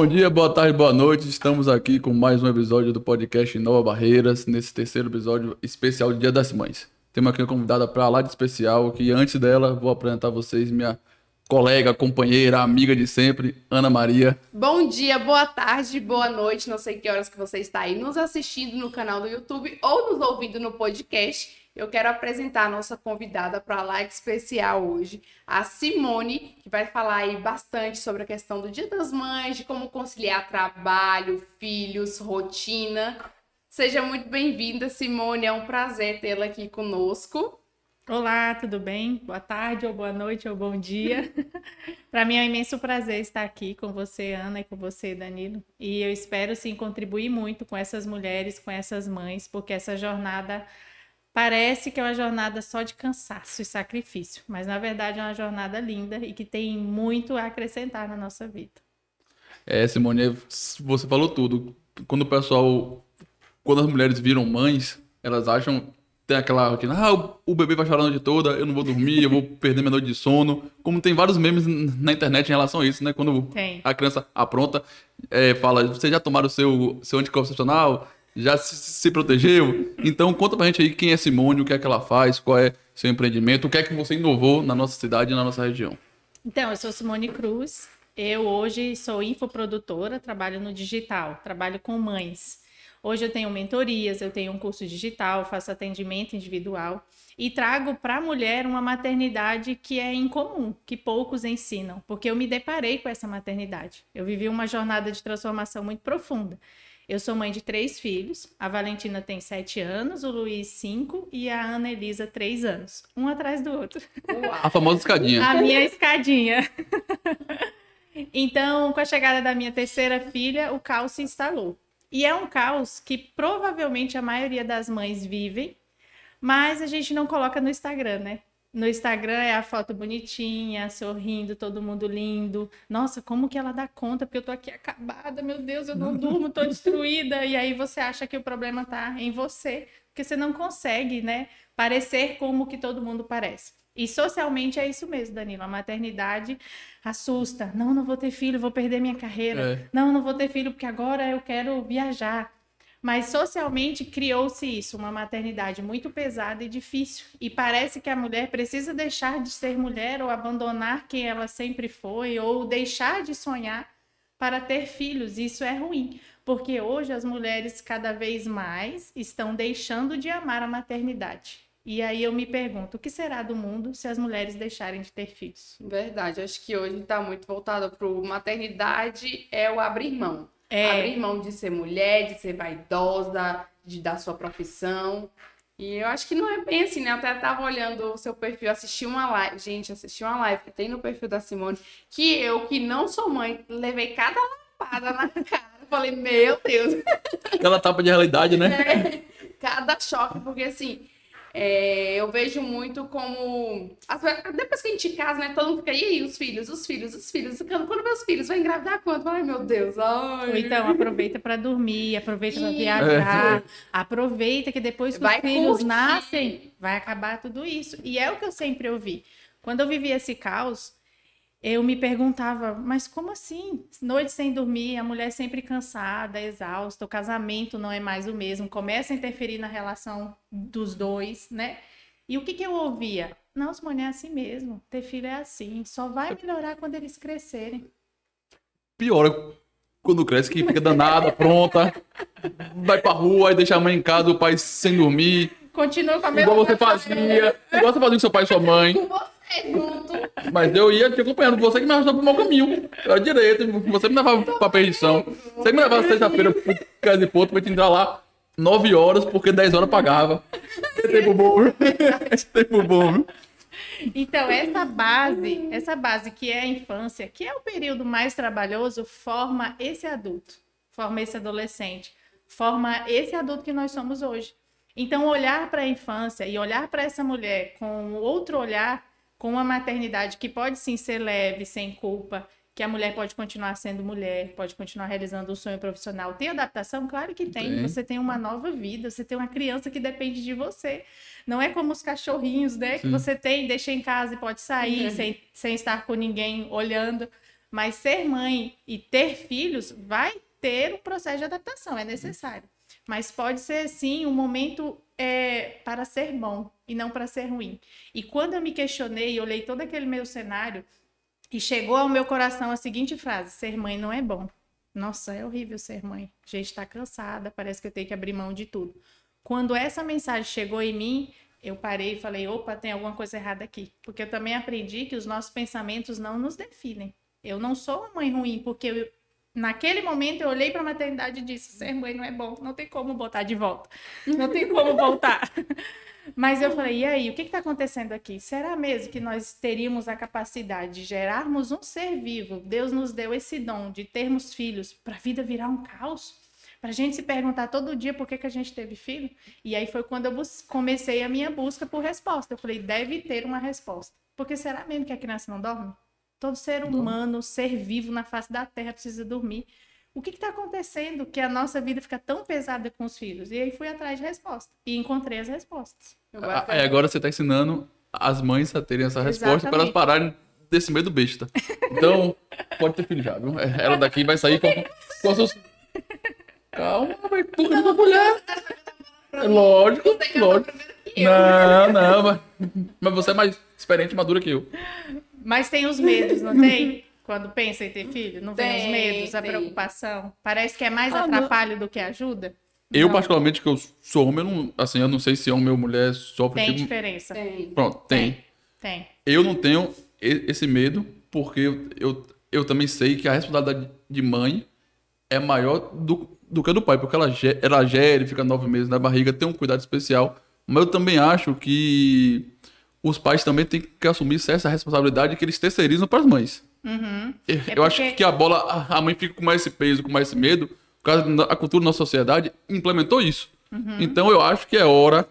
Bom dia, boa tarde, boa noite. Estamos aqui com mais um episódio do podcast Nova Barreiras, nesse terceiro episódio especial do Dia das Mães. Temos aqui uma convidada para lá de especial, que antes dela vou apresentar a vocês minha colega, companheira, amiga de sempre, Ana Maria. Bom dia, boa tarde, boa noite. Não sei que horas que você está aí nos assistindo no canal do YouTube ou nos ouvindo no podcast. Eu quero apresentar a nossa convidada para a live especial hoje, a Simone, que vai falar aí bastante sobre a questão do Dia das Mães, de como conciliar trabalho, filhos, rotina. Seja muito bem-vinda, Simone. É um prazer tê-la aqui conosco. Olá, tudo bem? Boa tarde, ou boa noite, ou bom dia. Para mim é um imenso prazer estar aqui com você, Ana, e com você, Danilo. E eu espero sim contribuir muito com essas mulheres, com essas mães, porque essa jornada Parece que é uma jornada só de cansaço e sacrifício, mas na verdade é uma jornada linda e que tem muito a acrescentar na nossa vida. É, Simone, você falou tudo. Quando o pessoal, quando as mulheres viram mães, elas acham tem aquela rotina, ah, o bebê vai chorar a noite toda, eu não vou dormir, eu vou perder minha noite de sono. Como tem vários memes na internet em relação a isso, né? Quando tem. a criança apronta, é, fala, você já tomaram o seu, seu anticoncepcional? Já se, se, protegeu. Então conta pra gente aí quem é Simone, o que é que ela faz, qual é seu empreendimento, o que é que você inovou na nossa cidade e na nossa região. Então, eu sou Simone Cruz. Eu hoje sou infoprodutora, trabalho no digital, trabalho com mães. Hoje eu tenho mentorias, eu tenho um curso digital, faço atendimento individual e trago para a mulher uma maternidade que é incomum, que poucos ensinam, porque eu me deparei com essa maternidade. Eu vivi uma jornada de transformação muito profunda. Eu sou mãe de três filhos. A Valentina tem sete anos, o Luiz cinco e a Ana Elisa três anos. Um atrás do outro. A famosa escadinha. A minha escadinha. então, com a chegada da minha terceira filha, o caos se instalou. E é um caos que provavelmente a maioria das mães vivem, mas a gente não coloca no Instagram, né? No Instagram é a foto bonitinha, sorrindo, todo mundo lindo. Nossa, como que ela dá conta? Porque eu tô aqui acabada, meu Deus, eu não durmo, tô destruída. E aí você acha que o problema tá em você, porque você não consegue, né, parecer como que todo mundo parece. E socialmente é isso mesmo, Danilo. A maternidade assusta. Não, não vou ter filho, vou perder minha carreira. É. Não, não vou ter filho porque agora eu quero viajar. Mas socialmente criou-se isso, uma maternidade muito pesada e difícil. E parece que a mulher precisa deixar de ser mulher ou abandonar quem ela sempre foi ou deixar de sonhar para ter filhos. Isso é ruim, porque hoje as mulheres cada vez mais estão deixando de amar a maternidade. E aí eu me pergunto, o que será do mundo se as mulheres deixarem de ter filhos? Verdade, acho que hoje está muito voltado para maternidade é o abrir mão. É. Abrir mão de ser mulher, de ser vaidosa, de dar sua profissão. E eu acho que não é bem assim, né? Eu até tava olhando o seu perfil, assisti uma live. Gente, assisti uma live que tem no perfil da Simone, que eu, que não sou mãe, levei cada lapada na cara. Falei, meu Deus. Aquela tapa de realidade, né? É, cada choque, porque assim, é, eu vejo muito como. Depois que a gente casa, né? Todo mundo fica, e aí, os filhos, os filhos, os filhos. Quando meus filhos vão engravidar quando? Ai, meu Deus. Ai. Ou então, aproveita para dormir, aproveita para viajar, é. aproveita que depois que vai os filhos curtir. nascem, vai acabar tudo isso. E é o que eu sempre ouvi. Quando eu vivi esse caos, eu me perguntava, mas como assim? Noite sem dormir, a mulher sempre cansada, exausta, o casamento não é mais o mesmo, começa a interferir na relação dos dois, né? E o que, que eu ouvia? Não, Simone, é assim mesmo, ter filho é assim, só vai melhorar quando eles crescerem. Piora quando cresce, que fica danada, pronta, vai pra rua, aí deixa a mãe em casa, o pai sem dormir. Continua com a mesma Igual você fazia, igual você fazia com seu pai e sua mãe. Com você junto. Mas eu ia te acompanhando, você que me arrastou pro mau caminho. Era direito, você me levava pra perdição. Você me levava sexta-feira pro Casa de Porto pra te entrar lá 9 horas, porque 10 horas pagava. Esse tempo bom, viu? Tempo bom, viu? Então, essa base, essa base que é a infância, que é o período mais trabalhoso, forma esse adulto, forma esse adolescente, forma esse adulto que nós somos hoje. Então, olhar para a infância e olhar para essa mulher com outro olhar com uma maternidade que pode sim ser leve, sem culpa, que a mulher pode continuar sendo mulher, pode continuar realizando o sonho profissional. Tem adaptação? Claro que tem. tem. Você tem uma nova vida, você tem uma criança que depende de você. Não é como os cachorrinhos, né? Sim. Que você tem, deixa em casa e pode sair uhum. sem, sem estar com ninguém olhando. Mas ser mãe e ter filhos vai ter um processo de adaptação, é necessário. Mas pode ser, sim, um momento é, para ser bom e não para ser ruim. E quando eu me questionei e olhei todo aquele meu cenário, e chegou ao meu coração a seguinte frase: ser mãe não é bom. Nossa, é horrível ser mãe. Gente está cansada, parece que eu tenho que abrir mão de tudo. Quando essa mensagem chegou em mim, eu parei e falei: opa, tem alguma coisa errada aqui. Porque eu também aprendi que os nossos pensamentos não nos definem. Eu não sou uma mãe ruim, porque eu, naquele momento eu olhei para a maternidade e disse: ser mãe não é bom, não tem como botar de volta. Não tem como voltar. Mas eu falei, e aí, o que está acontecendo aqui? Será mesmo que nós teríamos a capacidade de gerarmos um ser vivo? Deus nos deu esse dom de termos filhos para a vida virar um caos? Para a gente se perguntar todo dia por que, que a gente teve filho? E aí foi quando eu comecei a minha busca por resposta. Eu falei, deve ter uma resposta. Porque será mesmo que a criança não dorme? Todo ser humano, ser vivo na face da terra precisa dormir. O que está acontecendo que a nossa vida fica tão pesada com os filhos? E aí fui atrás de resposta. E encontrei as respostas. Agora, ah, agora você está ensinando as mães a terem essa resposta para elas pararem desse medo besta. Então, pode ter filho já, viu? Ela daqui vai sair com, com seus. Calma, vai tudo na mulher. É lógico, lógico. Não, não, mas, mas você é mais experiente e madura que eu. Mas tem os medos, não tem? Quando pensa em ter filho? Não tem, vem os medos, a preocupação? Parece que é mais ah, atrapalho não. do que ajuda? Eu, não. particularmente, que eu sou homem, eu não, assim, eu não sei se homem ou mulher sofre... Tem tipo... diferença. Tem. Pronto, tem. tem. Eu não tenho esse medo, porque eu, eu, eu também sei que a responsabilidade de mãe é maior do, do que a do pai, porque ela, ela gere, fica nove meses na barriga, tem um cuidado especial. Mas eu também acho que os pais também têm que assumir essa responsabilidade que eles terceirizam para as mães. Uhum. Eu, é porque... acho que a bola, a mãe fica com mais esse peso, com mais esse medo, por causa da cultura da nossa sociedade implementou isso. Uhum. Então eu acho que é hora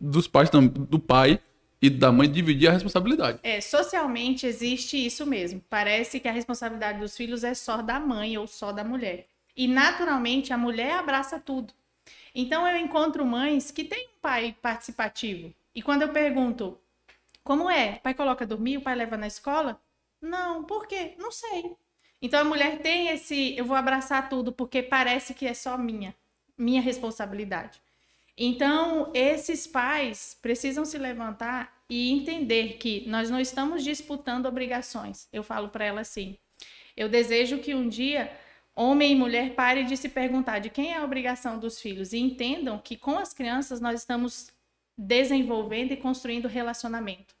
dos pais, do pai e da mãe dividir a responsabilidade. É, socialmente existe isso mesmo. Parece que a responsabilidade dos filhos é só da mãe ou só da mulher. E naturalmente a mulher abraça tudo. Então eu encontro mães que têm um pai participativo. E quando eu pergunto, como é? O pai coloca dormir, o pai leva na escola? Não, por quê? Não sei. Então a mulher tem esse, eu vou abraçar tudo porque parece que é só minha, minha responsabilidade. Então, esses pais precisam se levantar e entender que nós não estamos disputando obrigações. Eu falo para ela assim: eu desejo que um dia homem e mulher parem de se perguntar de quem é a obrigação dos filhos e entendam que com as crianças nós estamos desenvolvendo e construindo relacionamento.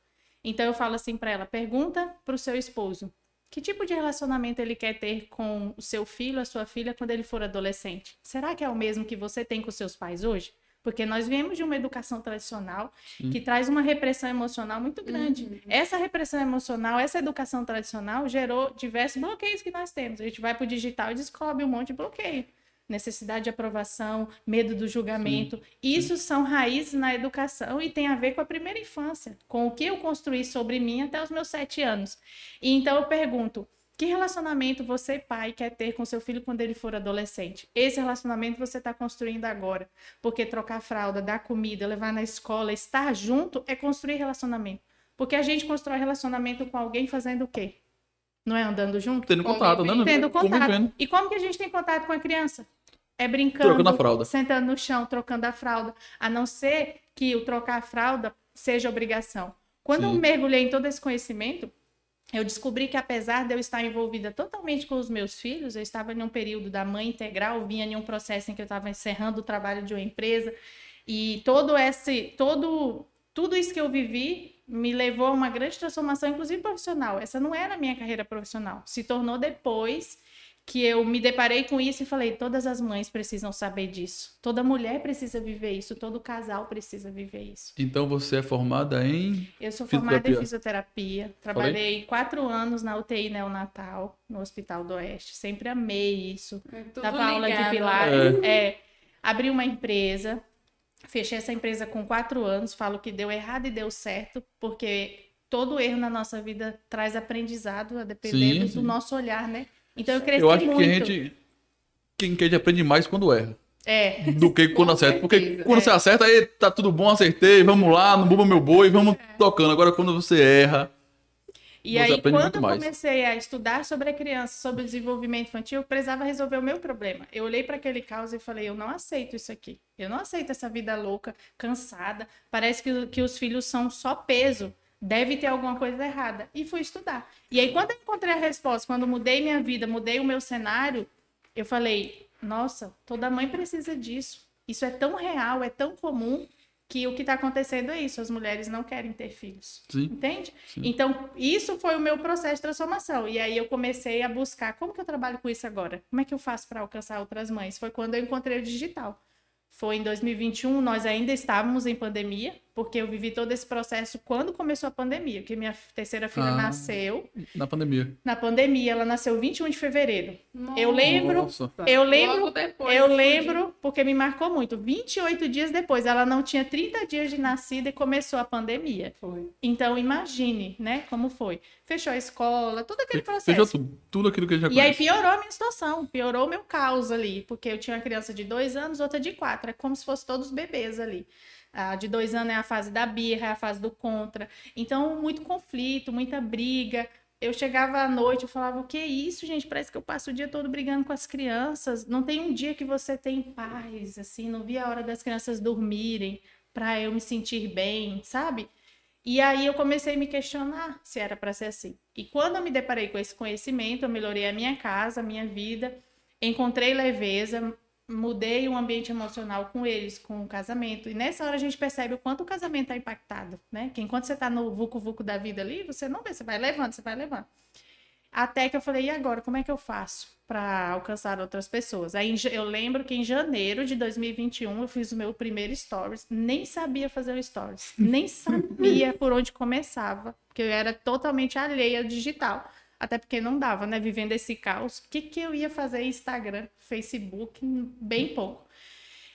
Então eu falo assim para ela: pergunta para o seu esposo que tipo de relacionamento ele quer ter com o seu filho, a sua filha, quando ele for adolescente. Será que é o mesmo que você tem com seus pais hoje? Porque nós viemos de uma educação tradicional Sim. que traz uma repressão emocional muito grande. Uhum. Essa repressão emocional, essa educação tradicional gerou diversos bloqueios que nós temos. A gente vai para o digital e descobre um monte de bloqueio necessidade de aprovação, medo do julgamento. Sim, Isso sim. são raízes na educação e tem a ver com a primeira infância, com o que eu construí sobre mim até os meus sete anos. E então eu pergunto. Que relacionamento você, pai, quer ter com seu filho quando ele for adolescente? Esse relacionamento você está construindo agora. Porque trocar fralda, dar comida, levar na escola, estar junto é construir relacionamento. Porque a gente constrói relacionamento com alguém fazendo o quê? Não é andando junto? Tendo contato, né? Tendo contato. Convivendo. E como que a gente tem contato com a criança? É brincando, trocando a fralda. sentando no chão, trocando a fralda. A não ser que o trocar a fralda seja obrigação. Quando Sim. eu mergulhei em todo esse conhecimento, eu descobri que apesar de eu estar envolvida totalmente com os meus filhos, eu estava em um período da mãe integral, vinha em um processo em que eu estava encerrando o trabalho de uma empresa e todo esse, todo, tudo isso que eu vivi me levou a uma grande transformação, inclusive profissional. Essa não era a minha carreira profissional, se tornou depois que eu me deparei com isso e falei: todas as mães precisam saber disso, toda mulher precisa viver isso, todo casal precisa viver isso. Então você é formada em? Eu sou formada em fisioterapia, trabalhei Falei? quatro anos na UTI neonatal no Hospital do Oeste, sempre amei isso. É Dava aula de pilates, é. é, abri uma empresa, fechei essa empresa com quatro anos, falo que deu errado e deu certo, porque todo erro na nossa vida traz aprendizado, a depender do nosso olhar, né? Então eu cresci Eu acho muito. que a gente. Quem, quem aprende mais quando erra. É. Do que quando acerta. Porque quando é. você acerta, aí tá tudo bom, acertei, vamos lá, não buba meu boi, vamos é. tocando. Agora quando você erra. E Você aí, quando muito eu mais. comecei a estudar sobre a criança, sobre o desenvolvimento infantil, eu precisava resolver o meu problema. Eu olhei para aquele caos e falei: eu não aceito isso aqui. Eu não aceito essa vida louca, cansada. Parece que, que os filhos são só peso. Deve ter alguma coisa errada. E fui estudar. E aí, quando eu encontrei a resposta, quando mudei minha vida, mudei o meu cenário, eu falei: nossa, toda mãe precisa disso. Isso é tão real, é tão comum que o que está acontecendo é isso: as mulheres não querem ter filhos. Sim. Entende? Sim. Então, isso foi o meu processo de transformação. E aí eu comecei a buscar como que eu trabalho com isso agora? Como é que eu faço para alcançar outras mães? Foi quando eu encontrei o digital. Foi em 2021, nós ainda estávamos em pandemia, porque eu vivi todo esse processo quando começou a pandemia, que minha terceira filha Ah. nasceu Na pandemia. na pandemia, ela nasceu 21 de fevereiro. Eu lembro, Nossa. eu lembro, Logo depois eu lembro, porque me marcou muito. 28 dias depois, ela não tinha 30 dias de nascida e começou a pandemia. Foi. Então, imagine, né, como foi. Fechou a escola, todo aquele processo. Fechou tudo. Tudo aquilo que a gente já E aí piorou a minha situação, piorou o meu caos ali, porque eu tinha uma criança de dois anos, outra de quatro, é como se fossem todos bebês ali. A de dois anos é a fase da birra, é a fase do contra. Então, muito conflito, muita briga. Eu chegava à noite, eu falava, o que é isso, gente? Parece que eu passo o dia todo brigando com as crianças. Não tem um dia que você tem paz, assim, não vi a hora das crianças dormirem para eu me sentir bem, sabe? E aí eu comecei a me questionar se era para ser assim. E quando eu me deparei com esse conhecimento, eu melhorei a minha casa, a minha vida, encontrei leveza, mudei o ambiente emocional com eles, com o casamento. E nessa hora a gente percebe o quanto o casamento está impactado, né? Que enquanto você está no vucu-vucu da vida ali, você não vê, você vai levando, você vai levando. Até que eu falei, e agora, como é que eu faço para alcançar outras pessoas? Aí eu lembro que em janeiro de 2021 eu fiz o meu primeiro stories, nem sabia fazer o stories, nem sabia por onde começava, porque eu era totalmente alheia ao digital. Até porque não dava, né? Vivendo esse caos. O que, que eu ia fazer Instagram, Facebook? Bem pouco.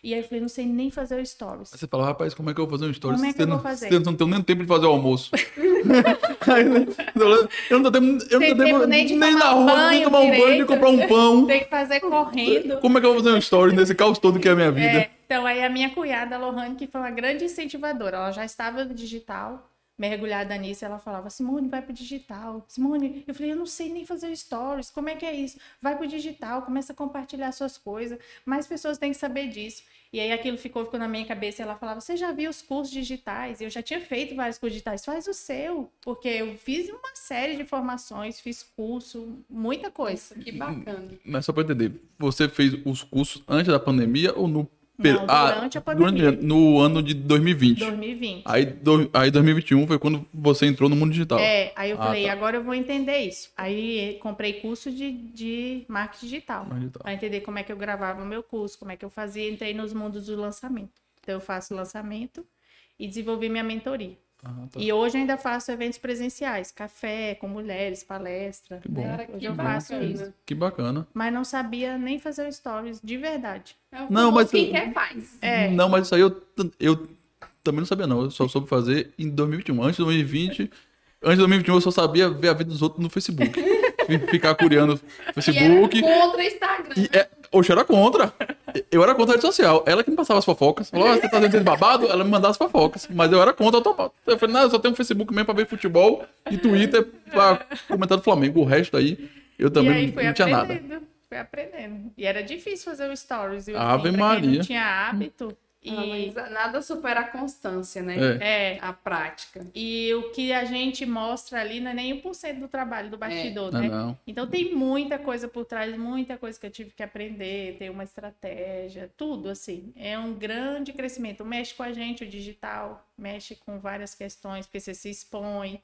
E aí eu falei, não sei nem fazer o stories. Aí você fala, rapaz, como é que eu vou fazer um story? Como é que Você eu vou não- fazer? Você não tem nem tempo de fazer o almoço. Aí, né, eu não tenho tempo, eu não tenho tempo nem de nem na rua, nem tomar um banho, nem direito. comprar um pão. Tem que fazer correndo. Como é que eu vou fazer um story nesse caos todo que é a minha vida? É, então, aí a minha cunhada, a Lohane, que foi uma grande incentivadora, ela já estava no digital, mergulhada nisso, ela falava, Simone, vai pro digital. Simone, eu falei, eu não sei nem fazer stories, como é que é isso? Vai pro digital, começa a compartilhar suas coisas, mais pessoas têm que saber disso. E aí aquilo ficou, ficou na minha cabeça, e ela falava, você já viu os cursos digitais? Eu já tinha feito vários cursos digitais, faz o seu, porque eu fiz uma série de formações, fiz curso, muita coisa. Nossa, que bacana. Mas só pra entender, você fez os cursos antes da pandemia ou no... Não, Ah, durante a pandemia. durante- no ano de 2020. 2020. Aí, do, aí 2021 foi quando você entrou no mundo digital. É, aí eu Ah, falei, tá. agora eu vou entender isso. Aí comprei curso de, de marketing digital, digital. para entender como é que eu gravava o meu curso, como é que eu fazia, entrei nos mundos do lançamento. Então eu faço lançamento e desenvolvi minha mentoria. Ah, tá. E hoje eu ainda faço eventos presenciais, café com mulheres, palestra. Que bom. né? Cara, Hoje que eu faço bacana. isso. Que bacana. Mas não sabia nem fazer o stories, de verdade. É o Não, mas- quem quer faz. É. Não, mas isso aí eu, eu também não sabia, não. Eu só soube fazer em 2021. Antes de 2020, antes de 2021 eu só sabia ver a vida dos outros no Facebook. Fi- Ficar curiando E Facebook. era contra Instagram. E é, oxe, eu era contra. Eu era contra a rede social. Ela que me passava as fofocas. Falou, "Ó, você tá fazendo esse babado? Ela me mandava as fofocas. Mas eu era contra total. Eu falei, não, eu só tenho Facebook mesmo pra ver futebol e Twitter pra comentar do Flamengo. O resto aí, eu e também não, não tinha nada. aprendendo, fui aprendendo. E era difícil fazer o stories. viu? Ave Assim, Maria. não tinha hábito. E... Ah, mas nada supera a constância, né? É. É, A prática. e o que a gente mostra ali não é nem 1% do trabalho do bastidor, Não, né? não. Então tem muita coisa por trás, muita coisa que eu tive que aprender, ter uma estratégia, tudo assim. É um grande crescimento. Mexe com a gente o digital, mexe com várias questões, porque você se expõe,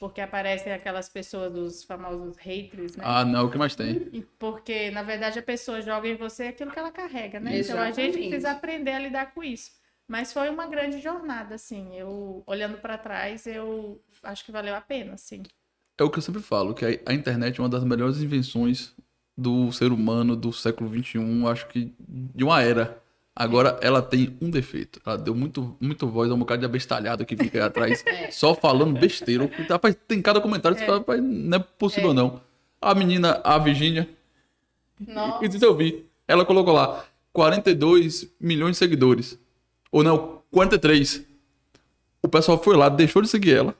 porque aparecem aquelas pessoas dos famosos haters, né? Ah, não, o que mais tem? E Porque, na verdade, a pessoa joga em você aquilo que ela carrega, né? Então a gente precisa aprender a lidar com isso. Mas foi uma grande jornada, assim. Eu, olhando para trás, eu acho que valeu a pena, assim. É o que eu sempre falo, que a, a internet é uma das melhores invenções do ser humano do século XXI, acho que de uma era. Agora, ela tem um defeito. Ela deu muito, muito voz a um bocado de abestalhado que fica aí atrás, É. só falando besteira. Rapaz, tem cada comentário que você fala, rapaz, não é possível não. A menina, a Virgínia, e diz eu vi, ela colocou lá 42 milhões de seguidores. Ou não, 43. O pessoal foi lá, deixou de seguir ela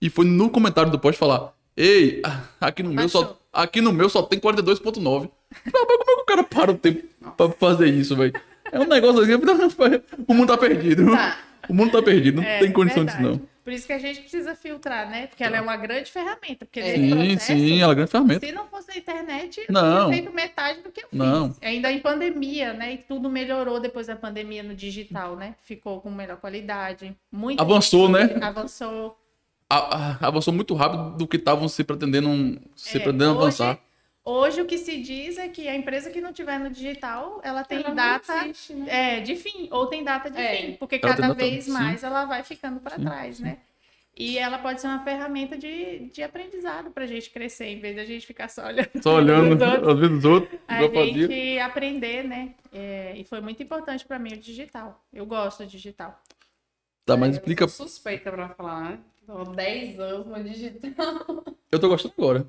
e foi no comentário do post falar: Ei, aqui no meu só, aqui no meu só tem 42.9. Rapaz, como é que o cara para o tempo pra fazer isso, velho? É um negócio assim, o mundo tá perdido. Tá. O mundo tá perdido, não É, tem condição verdade. disso não. Por isso que a gente precisa filtrar, né? Porque ela é uma grande ferramenta. Porque nesse Sim, processo, sim, ela é grande ferramenta. Se não fosse a internet, eu Não. não tinha feito metade do que eu fiz. Não. Ainda em pandemia, né? E tudo melhorou depois da pandemia no digital, né? Ficou com melhor qualidade. Muito Avançou, né? Avançou. A- a- Avançou muito rápido do que estavam se pretendendo, se É, pretendendo hoje- avançar. Hoje o que se diz é que a empresa que não tiver no digital, ela tem Ela data existe, né? é, de fim, ou tem data de É. fim, porque Ela cada vez sim. mais ela vai ficando para Sim, trás, né? E ela pode ser uma ferramenta de, de aprendizado para a gente crescer, em vez da gente ficar só olhando. Só olhando os outros. as vidas dos outros, A igual fazia. gente aprender, né? É, e foi muito importante para mim o digital. Eu gosto do digital. Tá, mas Eu explica. sou suspeita pra falar, né? Tô 10 anos no digital. Eu tô gostando agora.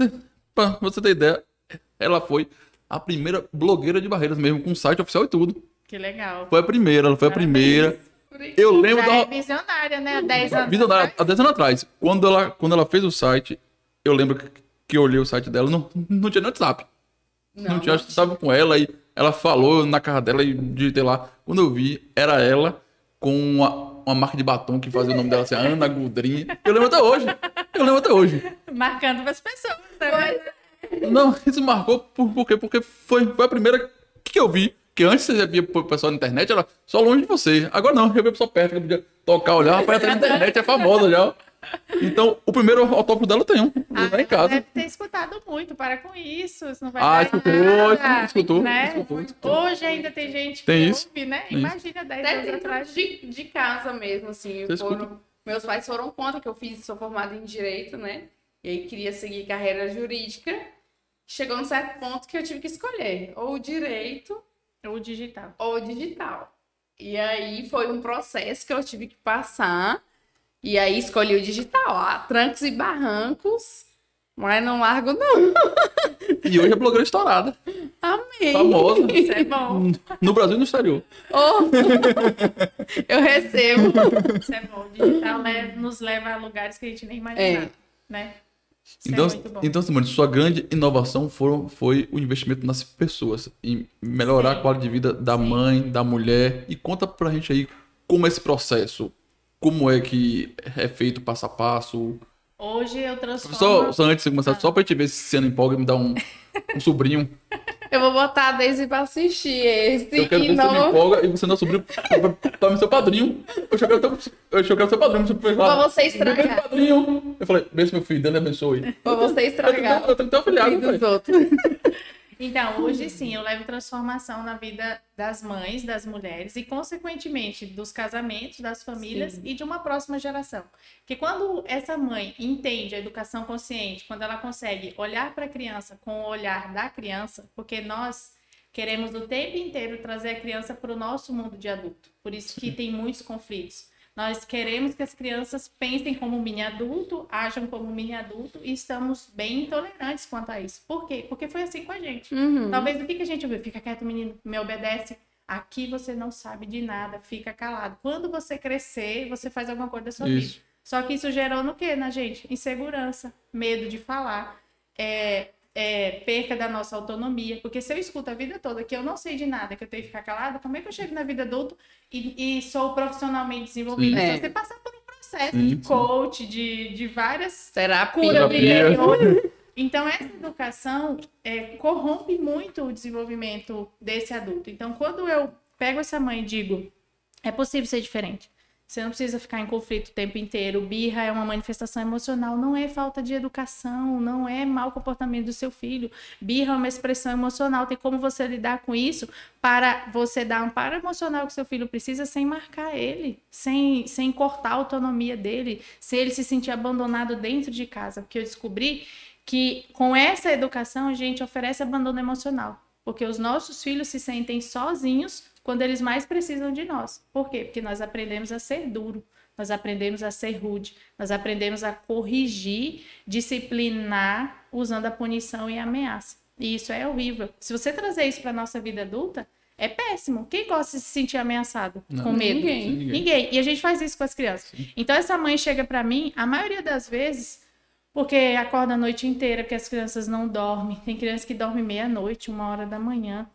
Pra você ter ideia, ela foi a primeira blogueira de barreiras mesmo, com site oficial e tudo. Que legal. Foi a primeira, ela foi a Parabéns. primeira. Eu lembro Já é da. visionária, né? Há 10 anos. Visionária, atrás. há 10 anos atrás. Quando ela, quando ela fez o site, eu lembro que, eu olhei o site dela, não, não tinha nem WhatsApp. Não, tinha, acho que estava com ela e ela falou na cara dela e digitei lá. Quando eu vi, era ela com uma, uma marca de batom que fazia o nome dela assim, Ana Gudrin. Eu lembro até hoje. Eu lembro até hoje. Marcando para as pessoas. Né? Não, isso marcou por, por quê? Porque foi, foi a primeira que eu vi. Que antes você via o pessoal na internet, era só longe de você. Agora não, eu vi a pessoa perto, que eu podia tocar, olhar, rapaz, tá na internet, é famosa já. Então, o primeiro autógrafo dela eu tenho, Ah, lá em casa. Deve ter escutado muito, para com isso, isso não vai Ah, dar escutou, nada, escutou, né? escutou, escutou. Hoje ainda tem gente Tem que isso, ouve, né? tem Imagina 10 Até anos atrás. de, de casa mesmo, assim. Foram- meus pais foram contra que eu fiz, sou formada em Direito, né? E aí queria seguir carreira jurídica. Chegou num certo ponto que eu tive que escolher ou o Direito Ou digital. ou o Digital. E aí foi um processo que eu tive que passar. E aí escolhi o Digital. Ah, trancos e barrancos. Mas não largo, não. E hoje é blogueira estourada, Amém. famosa, Isso é bom. no Brasil e no exterior. Oh. eu recebo. Isso é bom. O digital nos leva a lugares que a gente nem imaginava, É. né? Isso Então, é então Simone, sua grande inovação foram, foi o investimento nas pessoas, em melhorar Sim. a qualidade de vida da Sim. mãe, da mulher. E conta pra gente aí como é esse processo, como é que é feito passo a passo. Hoje eu transformo... Só, só antes de Ah. começar, só pra gente ver se você não empolga e me dá um, um sobrinho. Eu vou botar a Daisy pra assistir esse. Eu quero e ver se você me não... empolga e você não é sobrinho pra, pra me ser padrinho. Eu achei que era eu achei que seu padrinho. Você foi Pra você "Meu estragar. padrinho. Eu falei, beijo meu filho, Deus lhe abençoe. Pra você estragar. eu tenho que ter um afilhado, Então, hoje sim, eu levo transformação na vida das mães, das mulheres e, consequentemente, dos casamentos, das famílias Sim. e de uma próxima geração. Porque quando essa mãe entende a educação consciente, quando ela consegue olhar para a criança com o olhar da criança, porque nós queremos o tempo inteiro trazer a criança para o nosso mundo de adulto. Por isso que tem muitos conflitos. Nós queremos que as crianças pensem como mini adulto, ajam como mini adulto e estamos bem intolerantes quanto a isso. Por quê? Porque foi assim com a gente. Uhum. Talvez o que, que a gente ouviu? Fica quieto, menino, me obedece. Aqui você não sabe de nada, fica calado. Quando você crescer, você faz alguma coisa da sua vida. Isso. Só que isso gerou no quê, na gente? Insegurança, medo de falar, é, é, perca da nossa autonomia. Porque se eu escuto a vida toda que eu não sei de nada, que eu tenho que ficar calada, como é que eu chego na vida adulta e, e sou profissionalmente desenvolvida? Sim. Se É. você passar por um processo Sim, de sim. coach, de, de várias Terapia. cura Terapia. Então, essa educação é, corrompe muito o desenvolvimento desse adulto. Então, quando eu pego essa mãe e digo, é possível ser diferente. Você não precisa ficar em conflito o tempo inteiro. Birra é uma manifestação emocional, não é falta de educação, não é mau comportamento do seu filho. Birra é uma expressão emocional, tem como você lidar com isso para você dar amparo emocional que seu filho precisa sem marcar ele, sem, sem cortar a autonomia dele, se ele se sentir abandonado dentro de casa. Porque eu descobri que com essa educação a gente oferece abandono emocional. Porque os nossos filhos se sentem sozinhos quando eles mais precisam de nós. Por quê? Porque nós aprendemos a ser duro, nós aprendemos a ser rude, nós aprendemos a corrigir, disciplinar usando a punição e a ameaça. E isso é horrível. Se você trazer isso para nossa vida adulta, é péssimo. Quem gosta de se sentir ameaçado, Não. com medo? Ninguém. Ninguém. Ninguém. E a gente faz isso com as crianças. Então essa mãe chega para mim, a maioria das vezes, Porque acorda a noite inteira, porque as crianças não dormem. Tem criança que dorme meia-noite, uma hora da manhã.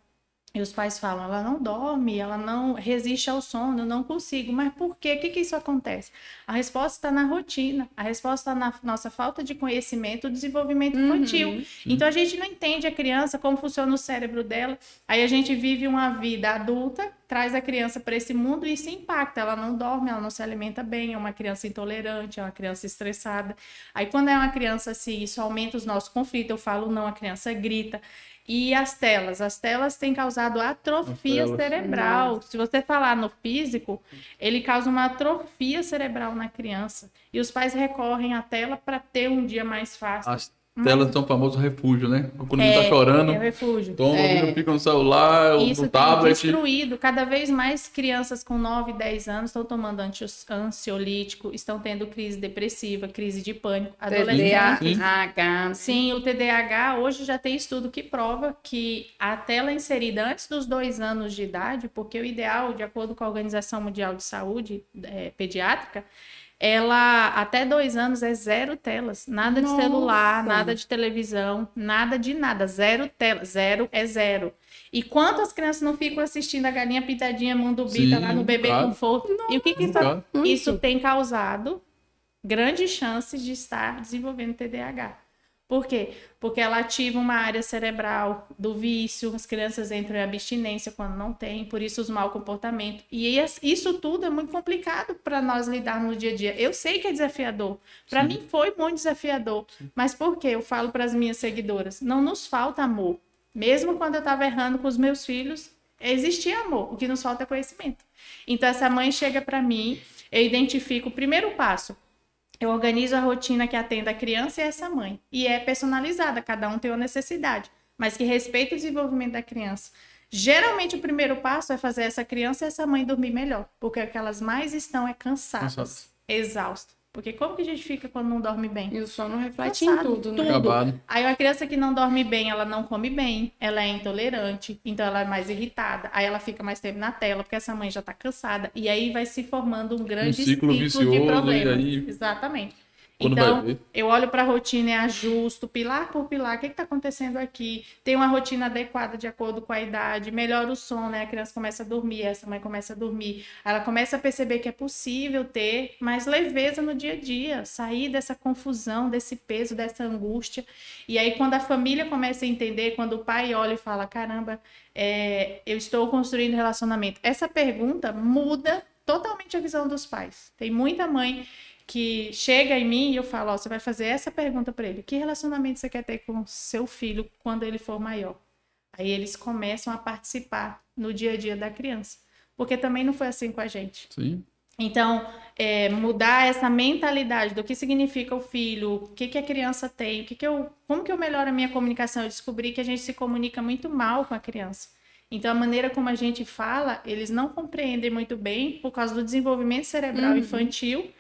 E os pais falam, ela não dorme, ela não resiste ao sono, eu não consigo. Mas por quê? O que, que isso acontece? A resposta está na rotina, a resposta está na nossa falta de conhecimento, desenvolvimento infantil. Uhum. Então a gente não entende a criança, como funciona o cérebro dela. Aí a gente vive uma vida adulta, traz a criança para esse mundo e isso impacta. Ela não dorme, ela não se alimenta bem, é uma criança intolerante, é uma criança estressada. Aí quando é uma criança assim, isso aumenta os nossos conflitos. Eu falo não, a criança grita. E as telas? As telas têm causado atrofia cerebral. Se você falar no físico, ele causa uma atrofia cerebral na criança. E os pais recorrem à tela para ter um dia mais fácil. As telas são famoso refúgio, né? Quando é, ele tá chorando, é o refúgio. toma, É. fica no celular, ou Isso no tem tablet. destruído. Cada vez mais crianças com 9, 10 anos estão tomando anti- ansiolítico, estão tendo crise depressiva, crise de pânico. TDAH. Sim, o TDAH hoje já tem estudo que prova que a tela inserida antes dos dois anos de idade, porque o ideal, de acordo com a Organização Mundial de Saúde eh, Pediátrica, ela até dois anos é zero telas, nada de Nossa. celular, nada de televisão, nada de nada, zero tela, zero é zero. E quantas crianças não ficam assistindo a galinha pintadinha Mundo Bita Sim, lá no bebê claro. conforto? E o que, que isso, isso tem causado? Grandes chances de estar desenvolvendo TDAH. Por quê? Porque ela ativa uma área cerebral do vício, as crianças entram em abstinência quando não tem, por isso os mau comportamentos. E isso tudo é muito complicado para nós lidarmos no dia a dia. Eu sei que é desafiador. Para Sim. mim foi muito desafiador. Mas por quê? Eu falo para as minhas seguidoras, não nos falta amor. Mesmo quando eu estava errando com os meus filhos, existia amor. O que nos falta é conhecimento. Então essa mãe chega para mim, eu identifico o primeiro passo. Eu organizo a rotina que atenda a criança e essa mãe. E é personalizada, cada um tem uma necessidade, mas que respeita o desenvolvimento da criança. Geralmente o primeiro passo é fazer essa criança e essa mãe dormir melhor, porque o que elas mais estão é cansadas, Cansadas. exaustas. Porque como que a gente fica quando não dorme bem? E o sono reflete em Cansado, tudo, né? tudo. Acabado. Aí uma criança que não dorme bem, ela não come bem, ela é intolerante, então ela é mais irritada, aí ela fica mais tempo na tela, porque essa mãe já tá cansada, e aí vai se formando um grande ciclo de vicioso, e problemas. aí- Exatamente. Quando então, eu olho para a rotina e ajusto, pilar por pilar, o que está acontecendo aqui? Tem uma rotina adequada de acordo com a idade, melhora o sono, né? A criança começa a dormir, essa mãe começa a dormir. Ela começa a perceber que é possível ter mais leveza no dia a dia, sair dessa confusão, desse peso, dessa angústia. E aí, quando a família começa a entender, quando o pai olha e fala: caramba, é, eu estou construindo relacionamento. Essa pergunta muda totalmente a visão dos pais. Tem muita mãe que chega em mim e eu falo, ó, você vai fazer essa pergunta para ele: que relacionamento você quer ter com seu filho quando ele for maior? Aí eles começam a participar no dia a dia da criança, porque também não foi assim com a gente. Sim. Então, é, mudar essa mentalidade do que significa o filho, o que, que a criança tem, o que que eu, como que eu melhoro a minha comunicação. Eu descobri que a gente se comunica muito mal com a criança. Então, a maneira como a gente fala, eles não compreendem muito bem por causa do desenvolvimento cerebral Uhum. infantil.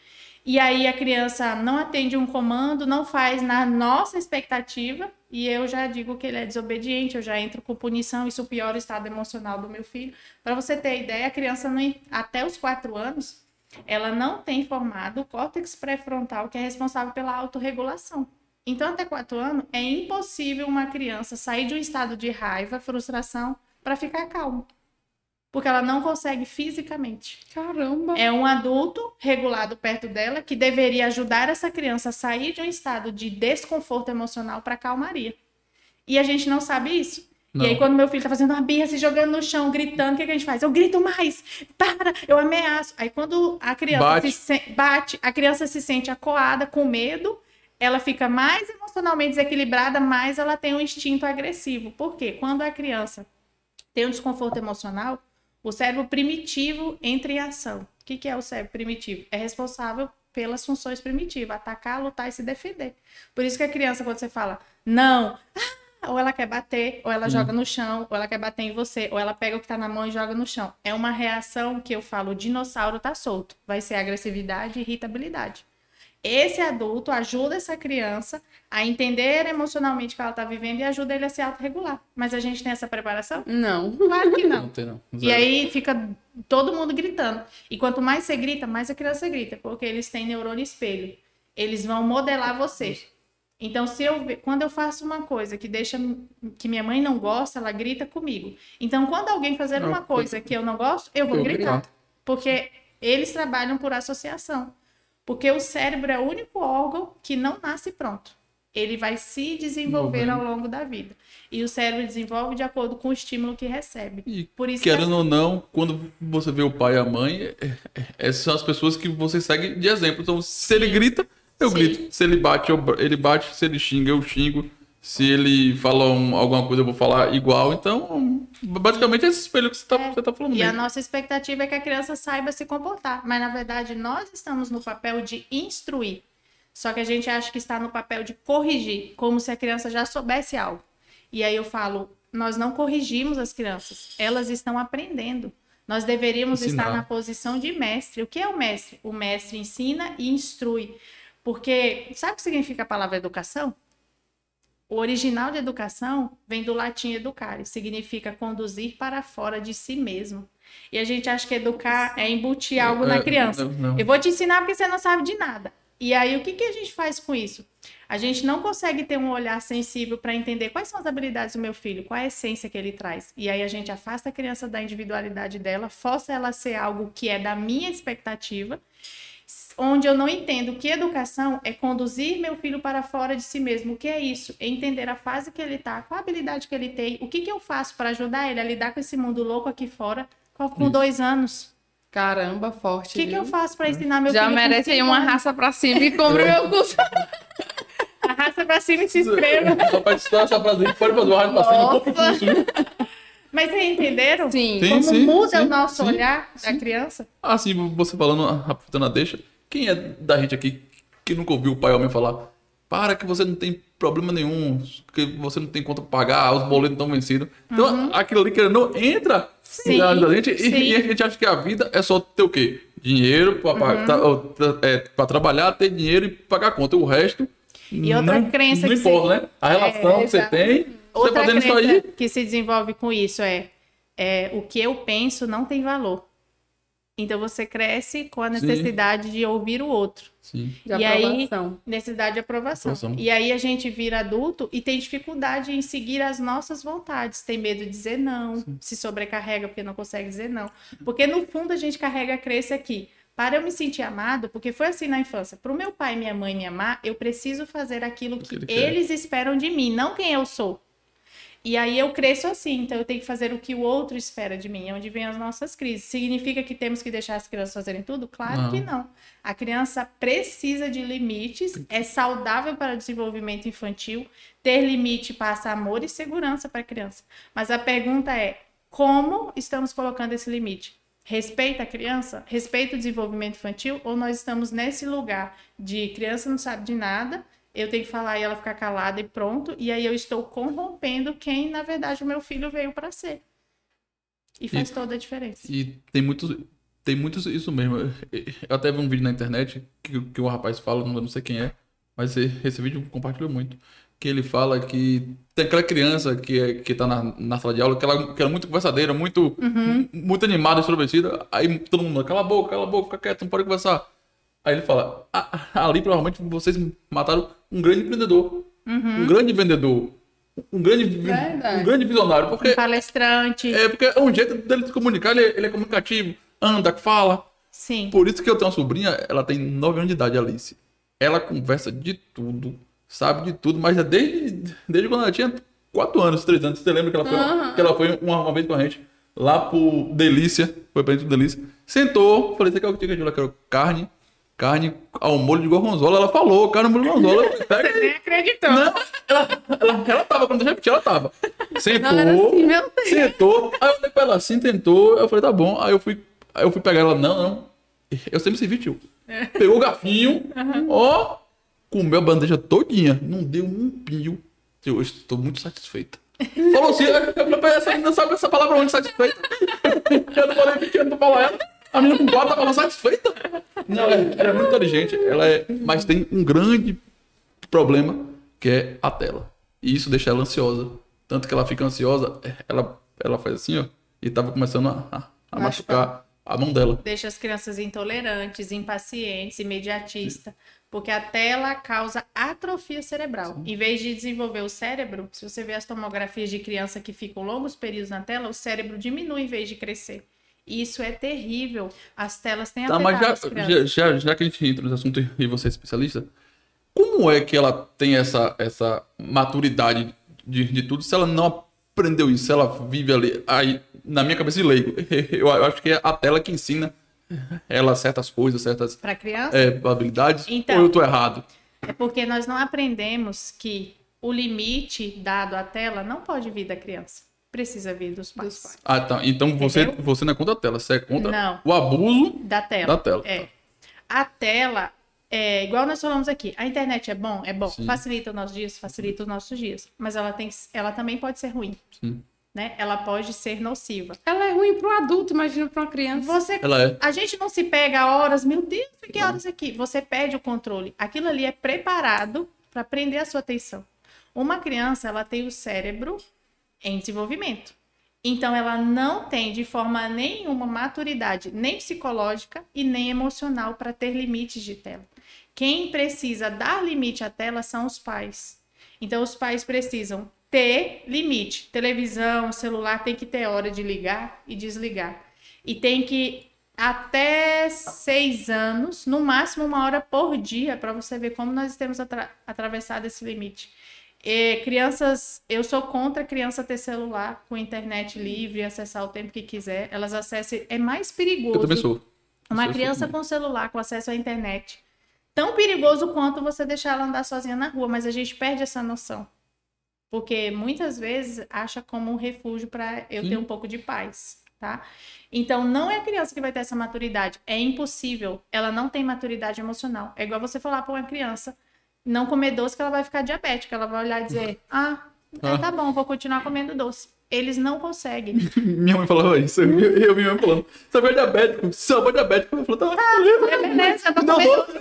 E aí a criança não atende um comando, não faz na nossa expectativa, e eu já digo que ele é desobediente, eu já entro com punição, isso piora o estado emocional do meu filho. Para você ter ideia, a criança não, até os quatro anos, ela não tem formado o córtex pré-frontal, que é responsável pela autorregulação. Então, até quatro anos, é impossível uma criança sair de um estado de raiva, frustração, para ficar calma. Porque ela não consegue fisicamente. Caramba. É um adulto regulado perto dela que deveria ajudar essa criança a sair de um estado de desconforto emocional para calmaria. E a gente não sabe isso. Não. E aí, quando meu filho tá fazendo uma birra, se jogando no chão, gritando, o que, que a gente faz? Eu grito mais, para, eu ameaço. Aí, quando a criança Bate. se bate, a criança se sente acuada, com medo, ela fica mais emocionalmente desequilibrada, mais ela tem um instinto agressivo. Por quê? Quando a criança tem um desconforto emocional, o cérebro primitivo entra em ação. O que, que é o cérebro primitivo? É responsável pelas funções primitivas, atacar, lutar e se defender. Por isso que a criança, quando você fala não, ah, ou ela quer bater, ou ela joga no chão, ou ela quer bater em você, ou ela pega o que tá na mão e joga no chão. É uma reação que eu falo, o dinossauro tá solto. Vai ser agressividade e irritabilidade. Esse adulto ajuda essa criança a entender emocionalmente o que ela tá vivendo e ajuda ele a se autorregular. Mas a gente tem essa preparação? Não. Claro que não. Não tem, não. E aí fica todo mundo gritando. E quanto mais você grita, mais a criança grita, porque eles têm neurônio espelho. Eles vão modelar você. Então, se eu quando eu faço uma coisa que deixa que minha mãe não gosta, ela grita comigo. Então, quando alguém fazer Não, uma coisa que eu não gosto, eu vou eu gritar. gritar. Porque eles trabalham por associação. Porque o cérebro é o único órgão que não nasce pronto. Ele vai se desenvolver ao longo da vida. E o cérebro desenvolve de acordo com o estímulo que recebe. E Por isso que querendo ou não, quando você vê o pai e a mãe, é- é- essas são as pessoas que você segue de exemplo. Então, se ele grita, eu Sim. grito. Se ele bate, eu, ele bate. Se ele xinga, eu xingo. Se ele fala um- alguma coisa, eu vou falar igual. Então, basicamente, é esse espelho que você tá, É. tá falando E a mesmo. nossa expectativa é que a criança saiba se comportar. Mas, na verdade, nós estamos no papel de instruir. Só que a gente acha que está no papel de corrigir, como se a criança já soubesse algo. E aí eu falo, nós não corrigimos as crianças, elas estão aprendendo. Nós deveríamos Ensinar. estar na posição de mestre. O que é o mestre? O mestre ensina e instrui. Porque, sabe o que significa a palavra educação? O original de educação vem do latim educare, significa conduzir para fora de si mesmo. E a gente acha que educar é embutir algo na É, criança. não, não. Eu vou te ensinar porque você não sabe de nada. E aí, o que, que a gente faz com isso? A gente não consegue ter um olhar sensível para entender quais são as habilidades do meu filho, qual é a essência que ele traz. E aí a gente afasta a criança da individualidade dela, força ela a ser algo que é da minha expectativa, onde eu não entendo que educação é conduzir meu filho para fora de si mesmo. O que é isso? É entender a fase que ele está, qual a habilidade que ele tem, o que, que eu faço para ajudar ele a lidar com esse mundo louco aqui fora com, Isso. dois anos. Caramba, O forte. que, que viu? eu faço para ensinar meu Já filho? com merece aí uma raça pra cima e compre meu curso. Arrasta pra cima e se inscreva. Só essa frase aí pode fazer rádio pra cima, compra o curso, viu? Mas vocês entenderam? Sim. Sim. Como muda sim, o nosso sim, olhar da criança? Assim, você falando, aproveitando a deixa, quem é da gente aqui que nunca ouviu o pai ou a mãe falar para que você não tem problema nenhum, que você não tem conta pra pagar, os boletos estão vencidos. Então, aquilo ali que não entra Uhum. Sim, na da gente e, sim. e a gente acha que a vida é só ter o quê? Dinheiro pra, Uhum. ou tra- é, trabalhar, ter dinheiro e pagar a conta. O resto. E outra não, crença não que importa, né? A relação É, que você tem, você Outra fazendo isso aí. que se desenvolve com isso é, é o que eu penso não tem valor. Então você cresce com a Sim. necessidade de ouvir o outro. Sim. De E aí- aprovação. Necessidade de aprovação. Aprovação. E aí a gente vira adulto e tem dificuldade em seguir as nossas vontades. Tem medo de dizer não, se sobrecarrega porque não consegue dizer não. Porque no fundo a gente carrega a crença aqui. Para eu me sentir amado, porque foi assim na infância. Para o meu pai e minha mãe me amar, eu preciso fazer aquilo que ele quer. eles esperam de mim, não quem eu sou. E aí eu cresço assim, então eu tenho que fazer o que o outro espera de mim, é onde vem as nossas crises. Significa que temos que deixar as crianças fazerem tudo? Claro Não. que não. A criança precisa de limites, é saudável para o desenvolvimento infantil. Ter limite passa amor e segurança para a criança. Mas a pergunta é: como estamos colocando esse limite? Respeita a criança? Respeita o desenvolvimento infantil? Ou nós estamos nesse lugar de criança não sabe de nada, eu tenho que falar e ela ficar calada e pronto, e aí eu estou corrompendo quem, na verdade, o meu filho veio para ser. E faz E- toda a diferença. E tem muitos. Tem muitos isso mesmo. Eu até vi um vídeo na internet que, que o rapaz fala, não, não sei quem é, mas esse, vídeo compartilhou muito. Que ele fala que tem aquela criança que, é, que tá na, na sala de aula, que ela, que ela é muito conversadeira, muito, muito animada, extrovertida. Aí todo mundo, cala a boca, cala a boca, fica quieto, não pode conversar. Aí ele fala, "Ah, ali provavelmente vocês mataram um grande empreendedor, um grande vendedor, um grande, Verdade. um grande visionário, porque Um palestrante, é porque é um jeito dele se comunicar, ele, ele é comunicativo, anda, fala. sim. Por isso que eu tenho uma sobrinha, ela tem 9 anos de idade, Alice. Ela conversa de tudo, sabe de tudo, mas é desde, desde quando ela tinha 4 anos, 3 anos. Você lembra que ela foi, Aham. que ela foi uma, uma vez com a gente lá pro Delícia, foi pra gente do Delícia. Sentou, falei, você quer o que eu quero carne, carne ao molho de gorgonzola. Ela falou, carne ao molho de gorgonzola. Eu Pega aí. Nem acreditou. Não, ela, ela, ela tava, quando eu repetir, ela tava. Sentou, Não assim, sentou, aí eu olhei pra ela assim, tentou, eu falei, tá bom. Aí eu fui, aí eu fui pegar ela, não, não. Eu sempre servi, tio. Pegou o garfinho, ó, comeu a bandeja todinha, não deu um pio. Eu estou muito satisfeita. Falou assim, eu essa menina sabe essa palavra onde, satisfeita? Eu não falei 20 anos pra falar ela. A menina com quatro falando satisfeita. Não, ela, é muito inteligente, ela é, mas tem um grande problema que é a tela. E isso deixa ela ansiosa. Tanto que ela fica ansiosa, ela, ela faz assim, ó, e tava começando a, a- a machucar. a mão dela. Deixa as crianças intolerantes, impacientes, imediatistas. Porque a tela causa atrofia cerebral. Em vez de desenvolver o cérebro, se você vê as tomografias de criança que ficam longos períodos na tela, o cérebro diminui em vez de crescer. E isso é terrível. As telas têm Tá, mas já, já, já, já que a gente entra nesse assunto e você é especialista, como é que ela tem essa, essa maturidade de, de tudo se ela não aprendeu isso, se ela vive ali? Aí, na minha cabeça de leigo, eu, eu acho que é a tela que ensina ela certas coisas, certas Para criança, é, habilidades, Então. ou eu tô errado? é porque nós não aprendemos que o limite dado à tela não pode vir da criança. Precisa vir dos pais. Dos pais. Ah, tá. Então você, Entendeu? você não é contra a tela, você é contra Não. o abuso Da tela. da tela. É. A tela, é, igual nós falamos aqui, a internet é bom? É bom. Sim. Facilita os nossos dias? Facilita os nossos dias. Mas ela, tem, que- ela também pode ser ruim. Sim. Né? Ela pode ser nociva. Ela é ruim para um adulto, imagina para uma criança. Você Ela é. A gente não se pega a horas, meu Deus, fiquei horas aqui. Você perde o controle. Aquilo ali é preparado para prender a sua atenção. Uma criança, ela tem o cérebro em desenvolvimento. Então, ela não tem de forma nenhuma maturidade, nem psicológica e nem emocional para ter limites de tela. Quem precisa dar limite à tela são os pais. Então, os pais precisam ter limite. Televisão, celular tem que ter hora de ligar e desligar. E tem que até seis anos, no máximo uma hora por dia, para você ver como nós temos atra- atravessado esse limite. E crianças, eu sou contra criança ter celular com internet livre, acessar o tempo que quiser. Elas acessem, é mais perigoso. Eu também sou. Uma Eu sou criança também. com celular, com acesso à internet. Tão perigoso quanto você deixar ela andar sozinha na rua, mas a gente perde essa noção. Porque muitas vezes acha como um refúgio para eu Sim. ter um pouco de paz, tá? Então não é a criança que vai ter essa maturidade, é impossível. Ela não tem maturidade emocional. É igual você falar para uma criança não comer doce que ela vai ficar diabética, ela vai olhar e dizer: "Ah, é, Ah. tá bom, vou continuar comendo doce". Eles não conseguem. Minha mãe falava isso. Eu, eu vi minha mãe falando. É diabético. É diabético. Eu falei, tá, É beleza, eu doce.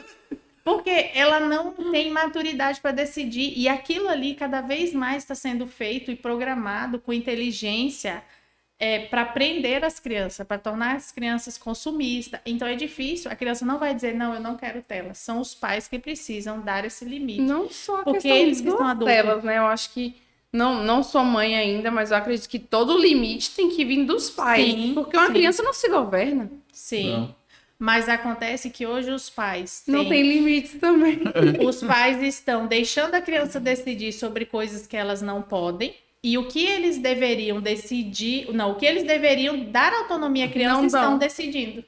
Porque ela não tem maturidade para decidir. E aquilo ali cada vez mais está sendo feito e programado com inteligência para prender as crianças, para tornar as crianças consumistas. Então é difícil. A criança não vai dizer, não, eu não quero tela. São os pais que precisam dar esse limite. Não só a Porque questão eles que estão adultos. telas, né? Eu acho que não, não sou mãe ainda, mas eu acredito que todo limite tem que vir dos pais. Sim, porque uma sim. criança não se governa. Sim. Não. Mas acontece que hoje os pais Não têm tem limites também. os pais estão deixando a criança decidir sobre coisas que elas não podem. E o que eles deveriam decidir, não, o que eles deveriam dar autonomia à criança Não estão decidindo.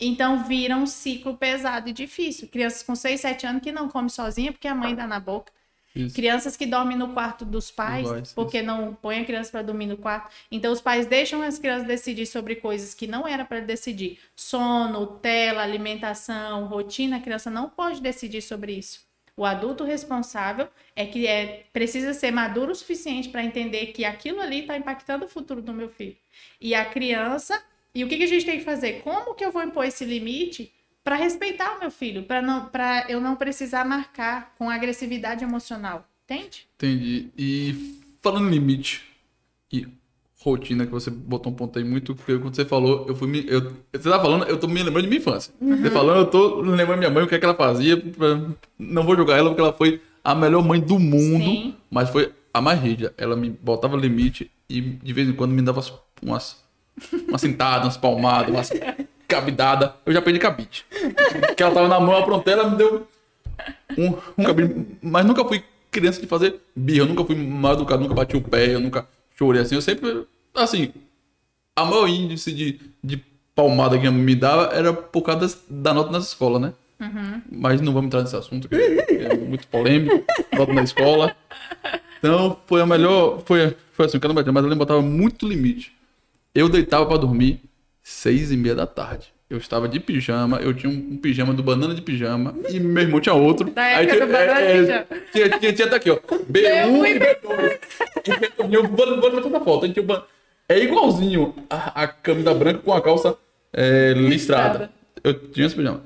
Então vira um ciclo pesado e difícil. Crianças com 6, 7 anos que não comem sozinha porque a mãe dá na boca. Isso. Crianças que dormem no quarto dos pais, Dos pais, porque não põe a criança para dormir no quarto. Então os pais deixam as crianças decidir sobre coisas que não era para decidir. Sono, tela, alimentação, rotina, a criança não pode decidir sobre isso. O adulto responsável é que é, precisa ser maduro o suficiente para entender que aquilo ali está impactando o futuro do meu filho. E a criança, e o que, que a gente tem que fazer? Como que eu vou impor esse limite para respeitar o meu filho, para não, para eu não precisar marcar com agressividade emocional, entende? Entendi. E falando em limite e rotina, que você botou um ponto aí muito, porque quando você falou, eu fui me. Eu, você tá falando, eu tô me lembrando de minha infância. Você falando, eu tô lembrando minha mãe, o que é que ela fazia. Não vou julgar ela, porque ela foi a melhor mãe do mundo, Sim. mas foi a mais rígida. Ela me botava limite e de vez em quando me dava umas, umas cintadas, umas palmadas, umas cabidadas. Eu já perdi cabide. Porque ela tava na mão, aprontei, ela me deu um, um cabide. Mas nunca fui criança de fazer birra, eu nunca fui mal educado, nunca bati o pé, eu nunca chorei assim. Eu sempre, assim, a maior índice de, de palmada que me dava era por causa das- da nota nas escolas, né? Mas não vamos entrar nesse assunto, que é muito polêmico. Nota na escola. Então, foi a melhor. Foi, foi assim, que eu bati, mas ela me botava muito limite. Eu deitava pra dormir seis e meia da tarde. Eu estava de pijama, eu tinha um, um pijama do banana de pijama e meu irmão tinha outro. Da época do banana de pijama. Tinha, tinha, tinha até aqui, ó. B1 e B2. E B2. Eu vou, vou botar foto. Tinha ban- É igualzinho a, a camisa branca com a calça é, listrada. Eu tinha esse pijama.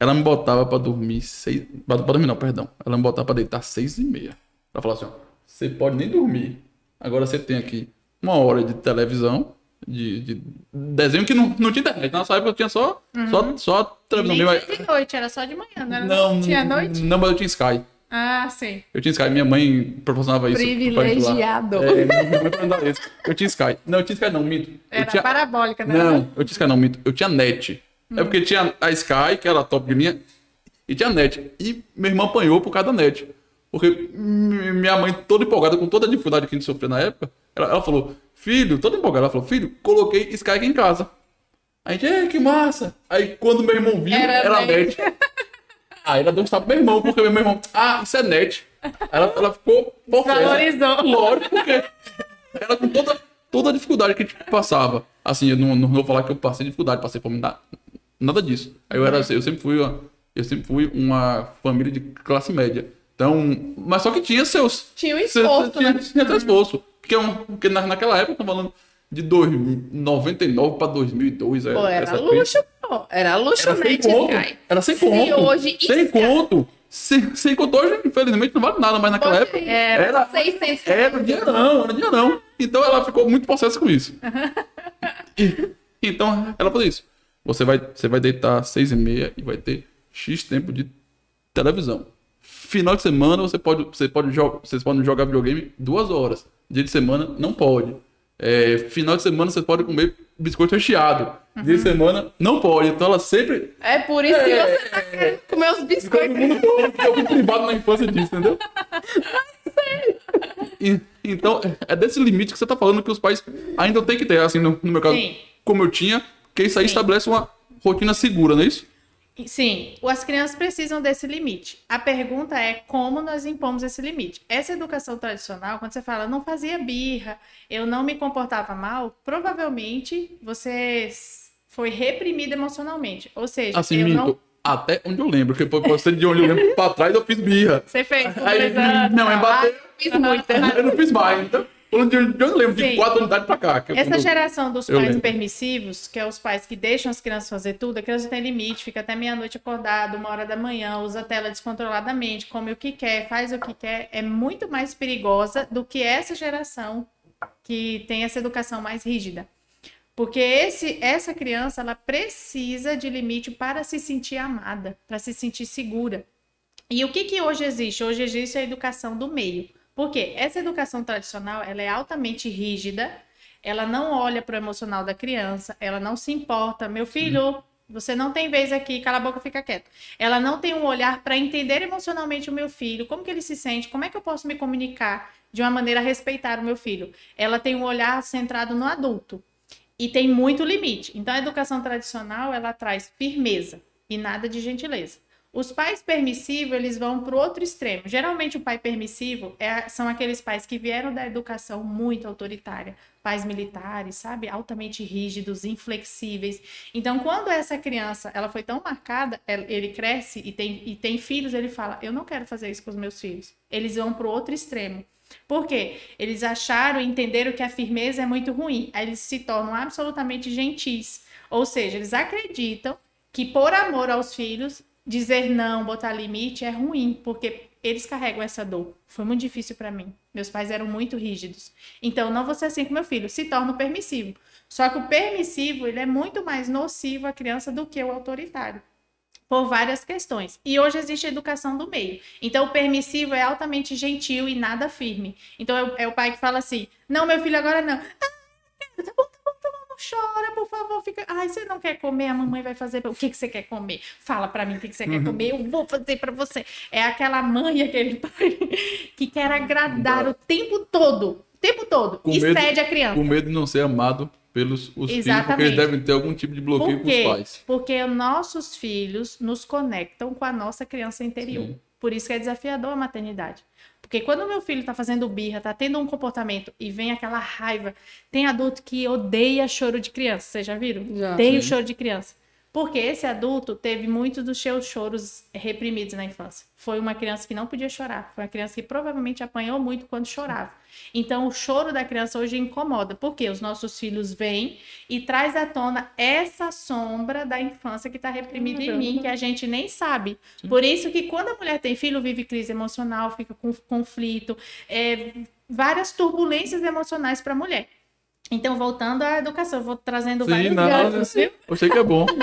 Ela me botava pra dormir seis. Pra, pra dormir, não, perdão. Ela me botava pra deitar seis e meia. Ela falava assim: ó, você pode nem dormir. Agora você tem aqui uma hora de televisão. De, de desenho que não, não tinha internet. Na nossa época tinha só, só, só televisão Nem mesmo. de noite, era só de manhã, não era? Não, Tinha noite? Não, mas eu tinha Sky. Ah, sim. Eu tinha Sky. Minha mãe proporcionava isso. Privilegiado. É, minha mãe proporcionava isso. Eu tinha Sky. Não, eu tinha Sky não, minto. Eu Era tinha... parabólica, né? Não, eu tinha Sky não, minto. Eu tinha net. É porque tinha a Sky, que era top de linha, e tinha net. E meu irmão apanhou por causa da net. Porque mi- minha mãe, toda empolgada, com toda a dificuldade que a gente sofreu na época, ela, ela falou, filho, toda empolgada, ela falou, filho, coloquei Sky aqui em casa. A gente, é, que massa. Aí quando meu irmão viu, Era era, net. Aí ela deu um tapa pro meu irmão, porque meu irmão, ah, isso é net. Aí ela, ela ficou possessa. Valorizou. Lógico, porque era com toda, toda a dificuldade que a gente passava. Assim, eu não, não vou falar que eu passei dificuldade, passei fome, nada, nada disso. Aí eu era eu sempre fui uma, eu sempre fui uma família de classe média. Então, mas só que tinha seus... Tinha seu- esforço, tinha, né? tinha seu esforço. Porque, é um, porque na, naquela época, tô falando de dois, 99 para 2002. Pô, era essa luxo, pô. Era luxo era sem conto. Sky. Era sem Se conto. hoje sem Sky- conto. Sem, sem conto hoje, infelizmente, não vale nada, mas naquela Hoje época era era, 600 era dinheirão, era dinheirão. Então ela ficou muito possessa com isso. E- então ela falou isso. Você vai, você vai deitar às seis e meia e vai ter X tempo de televisão. Final de semana você pode, você pode jogar, vocês podem jogar videogame duas horas. Dia de semana não pode. É, final de semana você pode comer biscoito recheado. Dia de semana não pode. Então ela sempre É por isso que É, você tá querendo comer os Todo biscoitos. mundo que eu fui privado na infância disso, entendeu? E- então, é desse limite que você tá falando que os pais ainda têm que ter, assim, no, no meu caso, Sim. como eu tinha, que isso aí Sim. estabelece uma rotina segura, não é isso? Sim, as crianças precisam desse limite. A pergunta é como nós impomos esse limite. Essa educação tradicional, quando você fala não fazia birra, eu não me comportava mal, provavelmente você foi reprimido emocionalmente. Ou seja, Assim, eu minto, não. até onde eu lembro, porque ser de onde eu lembro pra trás eu fiz birra. Você fez Aí, não, bater, Fiz muita. eu não fiz mais, então, de eu lembro, de Sim. quatro unidades pra cá. Essa eu- geração dos pais lembro. permissivos, que é os pais que deixam as crianças fazer tudo, a criança não tem limite, fica até meia-noite acordado, uma hora da manhã, usa a tela descontroladamente, come o que quer, faz o que quer, é muito mais perigosa do que essa geração que tem essa educação mais rígida. Porque esse, essa criança, ela precisa de limite para se sentir amada, para se sentir segura. E o que, que hoje existe? Hoje existe a educação do meio. Por quê? Essa educação tradicional, ela é altamente rígida, ela não olha para o emocional da criança, ela não se importa. Meu filho, você não tem vez aqui, cala a boca, fica quieto. Ela não tem um olhar para entender emocionalmente o meu filho, como que ele se sente, como é que eu posso me comunicar de uma maneira a respeitar o meu filho. Ela tem um olhar centrado no adulto e tem muito limite. Então, a educação tradicional, ela traz firmeza e nada de gentileza. Os pais permissivos, eles vão para o outro extremo. Geralmente, o pai permissivo é- são aqueles pais que vieram da educação muito autoritária. Pais militares, sabe? Altamente rígidos, inflexíveis. Então, quando essa criança, ela foi tão marcada, ela- ele cresce e tem, e tem filhos, ele fala, eu não quero fazer isso com os meus filhos. Eles vão para o outro extremo. Por quê? Eles acharam entenderam que a firmeza é muito ruim. Aí eles se tornam absolutamente gentis. Ou seja, eles acreditam que por amor aos filhos, dizer não, botar limite é ruim, porque eles carregam essa dor. Foi muito difícil para mim. Meus pais eram muito rígidos. Então, não vou ser assim com meu filho. Se torna permissivo. Só que o permissivo, ele é muito mais nocivo à criança do que o autoritário por várias questões. E hoje existe a educação do meio. Então, o permissivo é altamente gentil e nada firme. Então, o, é o pai que fala assim: não, meu filho, agora não. Ah, tá bom, chora, por favor. Fica... Ai, você não quer comer, a mamãe vai fazer. O que, que você quer comer? Fala pra mim o que, que você quer comer, eu vou fazer pra você. É aquela mãe, aquele pai que quer agradar o tempo todo. O tempo todo. Com medo- a criança. Com medo de não ser amado pelos os filhos, porque eles devem ter algum tipo de bloqueio com os pais. Porque nossos filhos nos conectam com a nossa criança interior. Sim. Por isso que é desafiador a maternidade. Porque quando o meu filho tá fazendo birra, tá tendo um comportamento e vem aquela raiva, tem adulto que odeia choro de criança, vocês já viram? Já. Odeia o choro de criança. Porque esse adulto teve muitos dos seus choros reprimidos na infância. Foi uma criança que não podia chorar. Foi uma criança que provavelmente apanhou muito quando chorava. Então, o choro da criança hoje incomoda. Porque os nossos filhos vêm e traz à tona essa sombra da infância que está reprimida em mim, que a gente nem sabe. Por isso que quando a mulher tem filho, vive crise emocional, fica com conflito, é, várias turbulências emocionais para a mulher. Então, voltando à educação, eu vou trazendo Sim, vários ganchos, viu? Eu sei que é bom.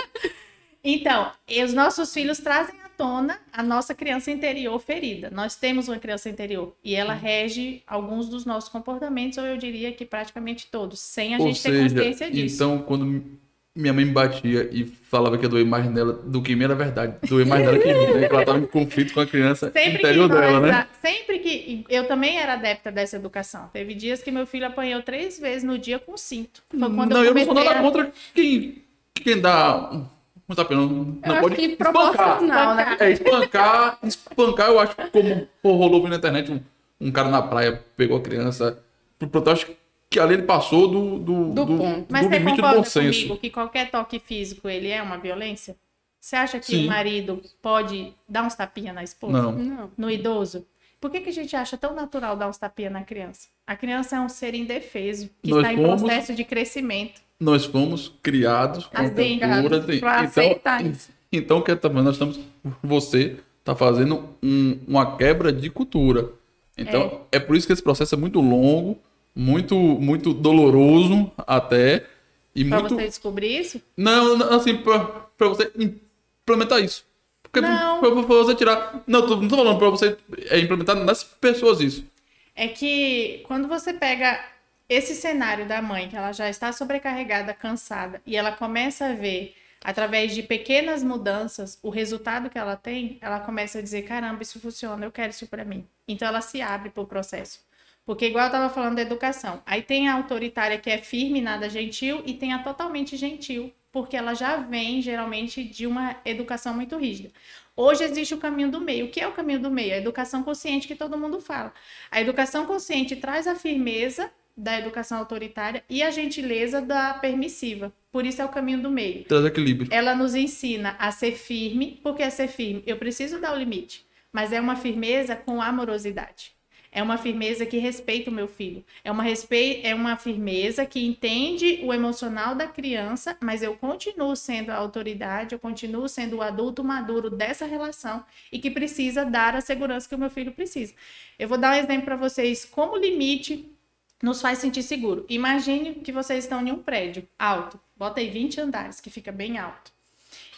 Então, os nossos filhos trazem à tona a nossa criança interior ferida. Nós temos uma criança interior e ela rege alguns dos nossos comportamentos, ou eu diria que praticamente todos, sem a Ou gente ter seja, consciência disso. então quando minha mãe me batia e falava que ia doer mais nela do que em mim, era verdade. Doer mais nela que em mim, né? Que ela tava em conflito com a criança Sempre interior nós, dela, né? sempre que eu também era adepta dessa educação. Teve dias que meu filho apanhou três vezes no dia com cinto. Foi quando não, eu eu não sou nada a... contra quem, quem dá. Não tá não, não Eu acho pode que espancar. proporcional, né? É, espancar, espancar, eu acho que como pô, rolou na internet, um, um cara na praia pegou a criança. Eu acho que ali ele passou do, do, Do ponto. Mas do você limite do concorda bom senso. comigo que qualquer toque físico ele é uma violência? Você acha que Sim. o marido pode dar uns tapinha na esposa? Não. Não. No idoso? Por que, que a gente acha tão natural dar uns tapinha na criança? A criança é um ser indefeso, que Nós está em fomos- processo de crescimento. Nós fomos criados com Assim, cultura. pra então, aceitar então, que tá, nós estamos. Você está fazendo um- uma quebra de cultura. Então, é. por isso que esse processo é muito longo, muito, muito doloroso até. E Pra muito. você descobrir isso? Não, não, assim, pra, pra você implementar isso. Porque Não. pra, pra você tirar. Não, tô, não tô falando pra você é, implementar nas pessoas isso. É que quando você pega esse cenário da mãe, que ela já está sobrecarregada, cansada, e ela começa a ver, através de pequenas mudanças, o resultado que ela tem, ela começa a dizer: caramba, isso funciona, eu quero isso para mim. Então ela se abre para o processo. Porque, igual eu estava falando da educação, aí tem a autoritária que é firme, nada gentil, e tem a totalmente gentil, porque ela já vem, geralmente, de uma educação muito rígida. Hoje existe o caminho do meio. O que é o caminho do meio? A educação consciente que todo mundo fala. A educação consciente traz a firmeza da educação autoritária e a gentileza da permissiva. Por isso é o caminho do meio. Traz equilíbrio. Ela nos ensina a ser firme, porque é ser firme. Eu preciso dar o limite, mas é uma firmeza com amorosidade. É uma firmeza que respeita o meu filho. É uma, respe... é uma firmeza que entende o emocional da criança, mas eu continuo sendo a autoridade, eu continuo sendo o adulto maduro dessa relação e que precisa dar a segurança que o meu filho precisa. Eu vou dar um exemplo para vocês como limite nos faz sentir seguro. Imagine que vocês estão em um prédio alto. Bota aí 20 andares, que fica bem alto.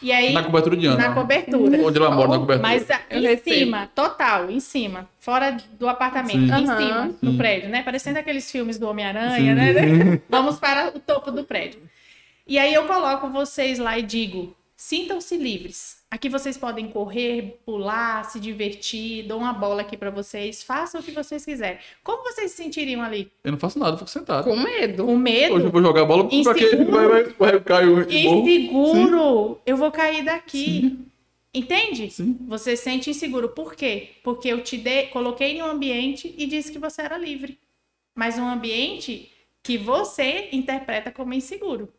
E aí, Na cobertura de Ana. na cobertura. Onde ela mora, na cobertura. Mas a- Eu em recebo. cima, total, em cima, fora do apartamento, Sim. em Aham. cima, no Sim. prédio, né? Parecendo aqueles filmes do Homem-Aranha, né? Vamos para o topo do prédio. E aí eu coloco vocês lá e digo: sintam-se livres. Aqui vocês podem correr, pular, se divertir, dou uma bola aqui para vocês, façam o que vocês quiserem. Como vocês se sentiriam ali? Eu não faço nada, eu fico sentado. Com medo. Com medo? Hoje eu vou jogar bola pra quê? Inseguro. Vai, vai, vai cair o morro. Inseguro, eu vou cair daqui. Entende? Sim. Você se sente inseguro. Por quê? Porque eu te dei, coloquei em um ambiente e disse que você era livre. Mas um ambiente que você interpreta como inseguro.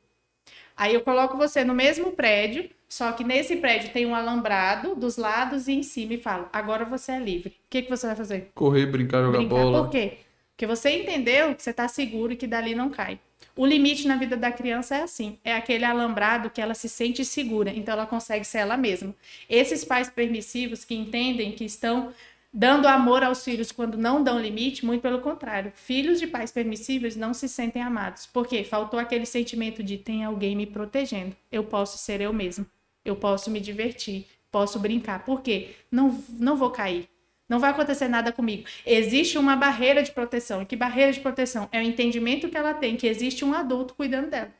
Aí eu coloco você no mesmo prédio, só que nesse prédio tem um alambrado dos lados e em cima e falo: agora você é livre. O que, que você vai fazer? Correr, brincar, jogar Brincar. bola. Por quê? Porque você entendeu que você está seguro e que dali não cai. O limite na vida da criança é assim: é aquele alambrado que ela se sente segura, então ela consegue ser ela mesma. Esses pais permissivos que entendem que estão dando amor aos filhos quando não dão limite, muito pelo contrário. Filhos de pais permissivos não se sentem amados. Por quê? Faltou aquele sentimento de tem alguém me protegendo. Eu posso ser eu mesmo. Eu posso me divertir, posso brincar. Por quê? Não, não vou cair. Não vai acontecer nada comigo. Existe uma barreira de proteção. E que barreira de proteção? É o entendimento que ela tem que existe um adulto cuidando dela.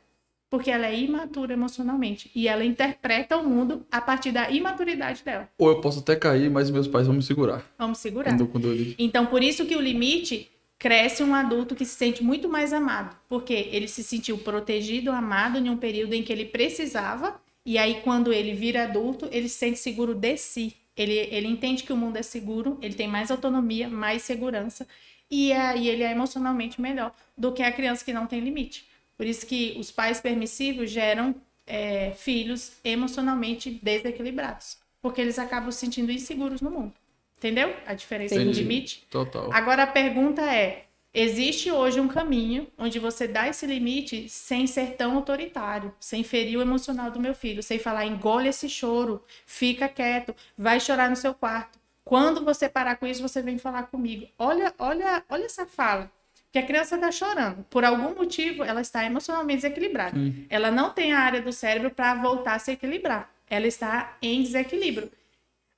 Porque ela é imatura emocionalmente. E ela interpreta o mundo a partir da imaturidade dela. Ou eu posso até cair, mas meus pais vão me segurar. Vamos segurar. Quando, quando eu... Então, por isso que o limite cresce um adulto que se sente muito mais amado, porque ele se sentiu protegido, amado em um período em que ele precisava, e aí quando ele vira adulto, ele se sente seguro de si. Ele, ele entende que o mundo é seguro, ele tem mais autonomia, mais segurança, e aí ele é emocionalmente melhor do que a criança que não tem limite. Por isso que os pais permissivos geram é, filhos emocionalmente desequilibrados, porque eles acabam se sentindo inseguros no mundo. Entendeu? A diferença do Entendi. limite. Total. Agora a pergunta é: existe hoje um caminho onde você dá esse limite sem ser tão autoritário, sem ferir o emocional do meu filho, sem falar engole esse choro, fica quieto, vai chorar no seu quarto. Quando você parar com isso, você vem falar comigo. Olha, olha, olha essa fala. Porque a criança está chorando. Por algum motivo, ela está emocionalmente desequilibrada. Sim. Ela não tem a área do cérebro para voltar a se equilibrar. Ela está em desequilíbrio.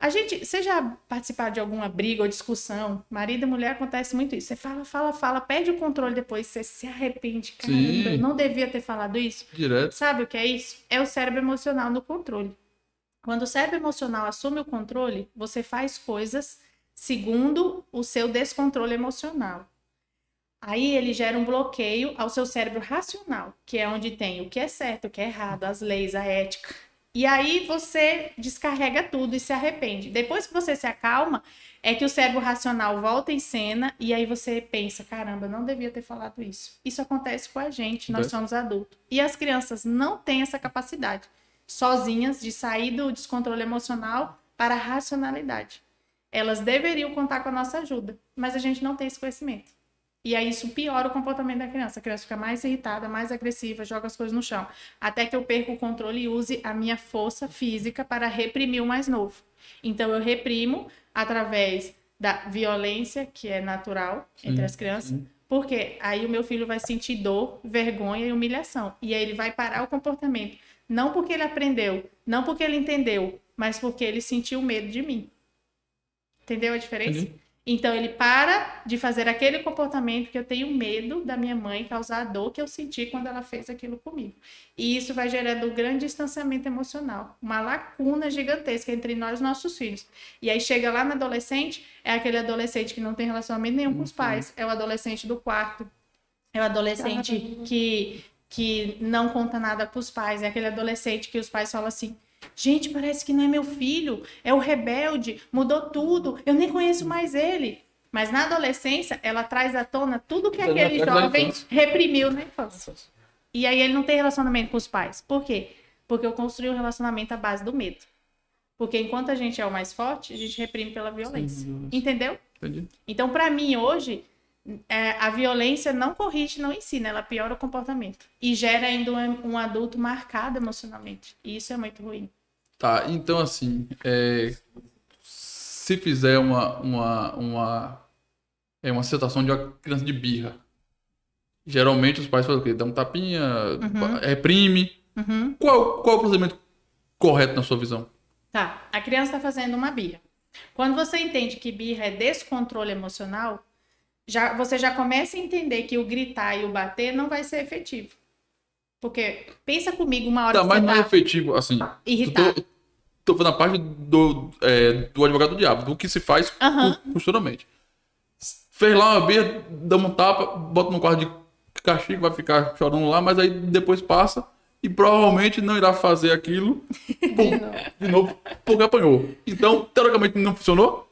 A gente, você já participar de alguma briga ou discussão, marido e mulher acontece muito isso. Você fala, fala, fala, perde o controle depois, você se arrepende. Caramba, Sim. não devia ter falado isso. Direto. Sabe o que é isso? É o cérebro emocional no controle. Quando o cérebro emocional assume o controle, você faz coisas segundo o seu descontrole emocional. Aí ele gera um bloqueio ao seu cérebro racional, que é onde tem o que é certo, o que é errado, as leis, a ética. E aí você descarrega tudo e se arrepende. Depois que você se acalma, é que o cérebro racional volta em cena e aí você pensa, caramba, não devia ter falado isso. Isso acontece com a gente, nós somos adultos. E as crianças não têm essa capacidade, sozinhas, de sair do descontrole emocional para a racionalidade. Elas deveriam contar com a nossa ajuda, mas a gente não tem esse conhecimento. E aí isso piora o comportamento da criança. A criança fica mais irritada, mais agressiva, joga as coisas no chão. Até que eu perco o controle e use a minha força física para reprimir o mais novo. Então eu reprimo através da violência, que é natural entre Sim, as crianças. sim. Porque aí o meu filho vai sentir dor, vergonha e humilhação. E aí ele vai parar o comportamento. Não porque ele aprendeu, não porque ele entendeu, mas porque ele sentiu medo de mim. Entendeu a diferença? Entendi. Então ele para de fazer aquele comportamento que eu tenho medo da minha mãe causar a dor que eu senti quando ela fez aquilo comigo. E isso vai gerando um grande distanciamento emocional, uma lacuna gigantesca entre nós e nossos filhos. E aí chega lá na adolescente, é aquele adolescente que não tem relacionamento nenhum com os pais, é o adolescente do quarto, é o adolescente que que não conta nada para os pais, é aquele adolescente que os pais falam assim: Gente, parece que não é meu filho, é o rebelde, mudou tudo, eu nem conheço mais ele. Mas na adolescência, ela traz à tona tudo que aquele jovem reprimiu na infância. E aí ele não tem relacionamento com os pais. Por quê? Porque eu construí um relacionamento à base do medo. Porque enquanto a gente é o mais forte, a gente reprime pela violência. violência. Entendeu? Entendi. Então, para mim, hoje, é, a violência não corrige, não ensina, ela piora o comportamento. E gera ainda um, um adulto marcado emocionalmente. E isso é muito ruim. Tá, então assim, é, se fizer uma, uma, uma, é uma situação de uma criança de birra, geralmente os pais fazem o quê? Dá um tapinha, reprime. Uhum. Qual, qual é o procedimento correto na sua visão? Tá, a criança está fazendo uma birra. Quando você entende que birra é descontrole emocional, já, você já começa a entender que o gritar e o bater não vai ser efetivo. Porque pensa comigo uma hora Tá, que mas não é tá efetivo, assim. irritado. Tô, tô falando a parte do, é, do advogado do diabo, do que se faz cu- costuramente. Fez lá uma birra, dá um tapa, bota no quarto de castigo, vai ficar chorando lá, mas aí depois passa e provavelmente não irá fazer aquilo por- de novo porque apanhou. Então, teoricamente, não funcionou?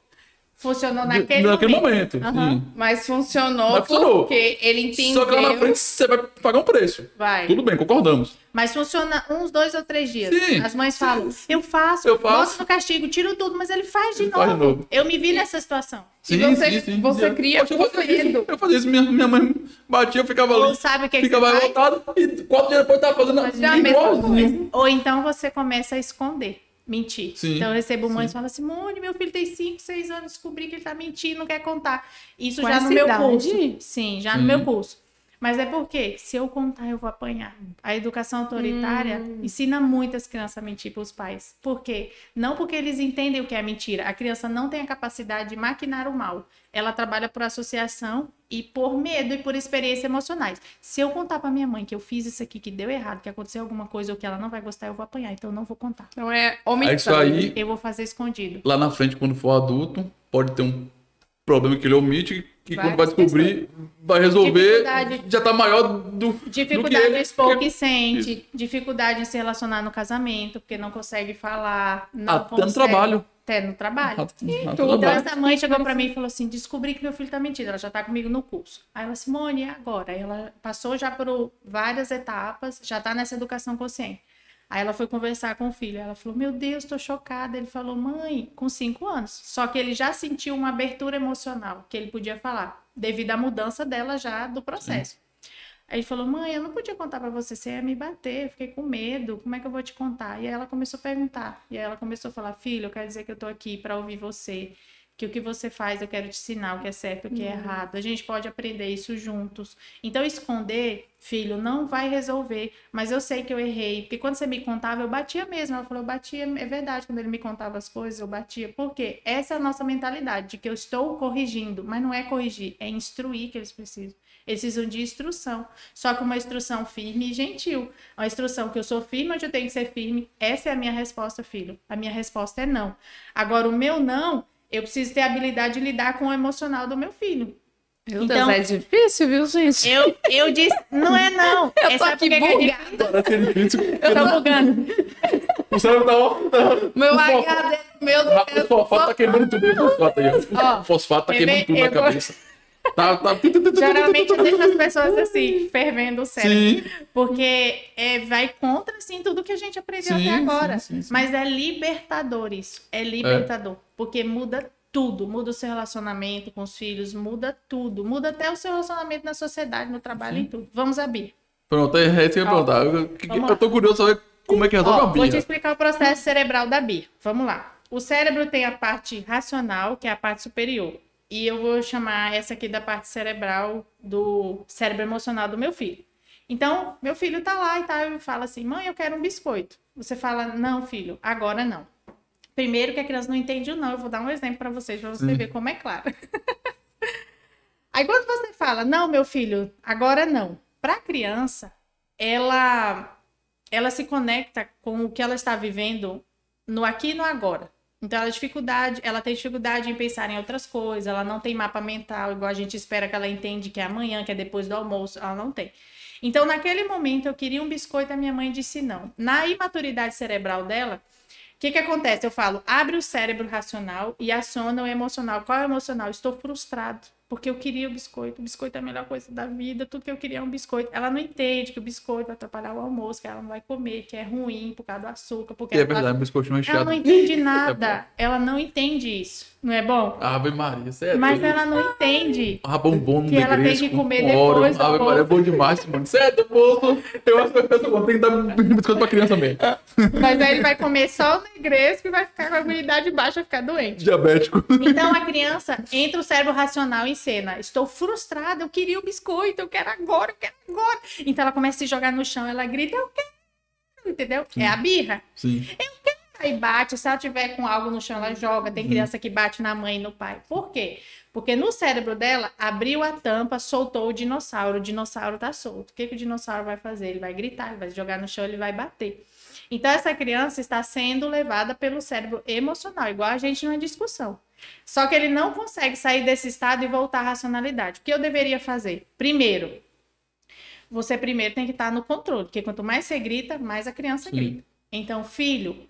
Funcionou naquele, naquele momento. momento. Sim. Mas funcionou, Mas porque ele entendeu. Só que lá na frente você vai pagar um preço. Vai. Tudo bem, concordamos. Mas funciona uns dois ou três dias. Sim, As mães sim. falam, eu faço, Eu faço. no castigo, tiro tudo, mas ele faz de, Ele novo. faz de novo. Eu me vi nessa situação. E você- você cria Poxa, eu fazia isso. Eu fazia isso, minha, minha mãe batia, eu ficava Ou ali. sabe o que, que Ficava você faz? revoltado e quatro dias depois tava fazendo igualzinho. Ou então você começa a esconder, mentir. Sim, então eu recebo mães sim. que falam assim, Simone, meu filho tem 5, 6 anos, descobri que ele tá mentindo, não quer contar. Isso Com já no meu idade? curso. Sim, já no meu curso. Mas é porque, se eu contar, eu vou apanhar. A educação autoritária Hum. ensina muitas crianças a mentir para os pais. Por quê? Não porque eles entendem o que é mentira. A criança não tem a capacidade de maquinar o mal. Ela trabalha por associação e por medo e por experiências emocionais. Se eu contar para minha mãe que eu fiz isso aqui, que deu errado, que aconteceu alguma coisa ou que ela não vai gostar, eu vou apanhar. Então eu não vou contar. Então é É omissão. isso aí, Eu vou fazer escondido. lá na frente, quando for adulto, pode ter um problema que ele omite, que quando vai descobrir, vai resolver, Dificuldade. já tá maior do, do Dificuldade que ele. expor que sente, dificuldade em se relacionar no casamento, porque não consegue falar, não Até consegue... no trabalho. Até no trabalho. Então trabalho. essa mãe chegou pra mim e falou assim: descobri que meu filho tá mentindo. Ela já tá comigo no curso. Aí ela, Simone, e agora? Aí ela passou já por várias etapas, já tá nessa educação consciente. Aí ela foi conversar com o filho. Ela falou: Meu Deus, tô chocada. Ele falou: Mãe, com cinco anos. Só que ele já sentiu uma abertura emocional que ele podia falar, devido à mudança dela já do processo. Aí ele falou: Mãe, eu não podia contar pra você, você ia me bater, eu fiquei com medo, como é que eu vou te contar? E aí ela começou a perguntar. E aí ela começou a falar: Filho, eu quero dizer que eu tô aqui pra ouvir você, que o que você faz eu quero te ensinar o que é certo, o que é errado. A gente pode aprender isso juntos. Então, esconder, filho, não vai resolver. Mas eu sei que eu errei. Porque quando você me contava, eu batia mesmo. Ela falou, eu batia, é verdade. Quando ele me contava as coisas, eu batia. Por quê? Essa é a nossa mentalidade, de que eu estou corrigindo. Mas não é corrigir, é instruir que eles precisam. Eles precisam de instrução. Só que uma instrução firme e gentil. Uma instrução que eu sou firme, onde eu tenho que ser firme. Essa é a minha resposta, filho. A minha resposta é não. Agora, o meu não eu preciso ter a habilidade de lidar com o emocional do meu filho. Meu então, Deus, é difícil, viu, gente? Eu, eu disse, não é não. Eu tô aqui é bugada. É eu tô bugando. O cérebro tá... Meu HD, meu Deus. O fosfato tá queimando tudo. O fosfato aí, ó. O fosfato tá queimando tudo na cabeça. Tá, tá... Geralmente eu deixo as pessoas assim, fervendo o cérebro. Sim. Porque é, vai contra, assim, tudo que a gente aprendeu sim, até agora. Sim, Mas é libertador isso. É libertador. É. Porque muda tudo. Muda o seu relacionamento com os filhos, muda tudo. Muda até o seu relacionamento na sociedade, no trabalho e tudo. Vamos a Bia. Pronto, é isso que eu ia perguntar. Eu, eu tô curioso saber como é que resolve Ó, a Bia. Vou te explicar o processo cerebral da Bia. Vamos lá. O cérebro tem a parte racional, que é a parte superior. E eu vou chamar essa aqui da parte cerebral do cérebro emocional do meu filho. Então, meu filho tá lá e tá, eu falo assim: "Mãe, eu quero um biscoito". Você fala: "Não, filho, agora não". Primeiro que a criança não entende o não, eu vou dar um exemplo para vocês para você ver como é claro. Aí quando você fala: "Não, meu filho, agora não". Para a criança, ela ela se conecta com o que ela está vivendo no aqui e no agora. Então, ela, dificuldade, ela tem dificuldade em pensar em outras coisas, ela não tem mapa mental, igual a gente espera que ela entende que é amanhã, que é depois do almoço, ela não tem. Então, naquele momento, eu queria um biscoito, a minha mãe disse não. Na imaturidade cerebral dela, o que, que acontece? Eu falo, abre o cérebro racional e aciona o emocional. Qual é o emocional? Estou frustrado porque eu queria o biscoito. O biscoito é a melhor coisa da vida, tudo que eu queria é um biscoito. Ela não entende que o biscoito vai atrapalhar o almoço, que ela não vai comer, que é ruim por causa do açúcar. Porque é verdade, o biscoito não é Ela não entende nada. É ela não entende isso. Não é bom? Ave Maria, sério. Mas ela não entende. Ah, bombom no Que ela tem que comer depois. Ave Maria é bom demais, mano. Certo, moço. Eu acho que eu tenho que dar biscoito pra criança mesmo. Mas aí ele vai comer só o negresco e vai ficar com a imunidade baixa, vai ficar doente. Diabético. Então a criança entra o cérebro racional em cena. Estou frustrada, eu queria o biscoito, eu quero agora, eu quero agora. Então ela começa a se jogar no chão, ela grita, eu quero. Entendeu? Sim. É a birra. Sim. Eu quero Aí bate, se ela tiver com algo no chão, ela joga. Tem uhum. criança que bate na mãe e no pai. Por quê? Porque no cérebro dela, abriu a tampa, soltou o dinossauro. O dinossauro tá solto. O que, que o dinossauro vai fazer? Ele vai gritar, ele vai jogar no chão, ele vai bater. Então, essa criança está sendo levada pelo cérebro emocional, igual a gente numa discussão. Só que ele não consegue sair desse estado e voltar à racionalidade. O que eu deveria fazer? Primeiro, você primeiro tem que estar no controle, porque quanto mais você grita, mais a criança Sim. grita. Então, filho,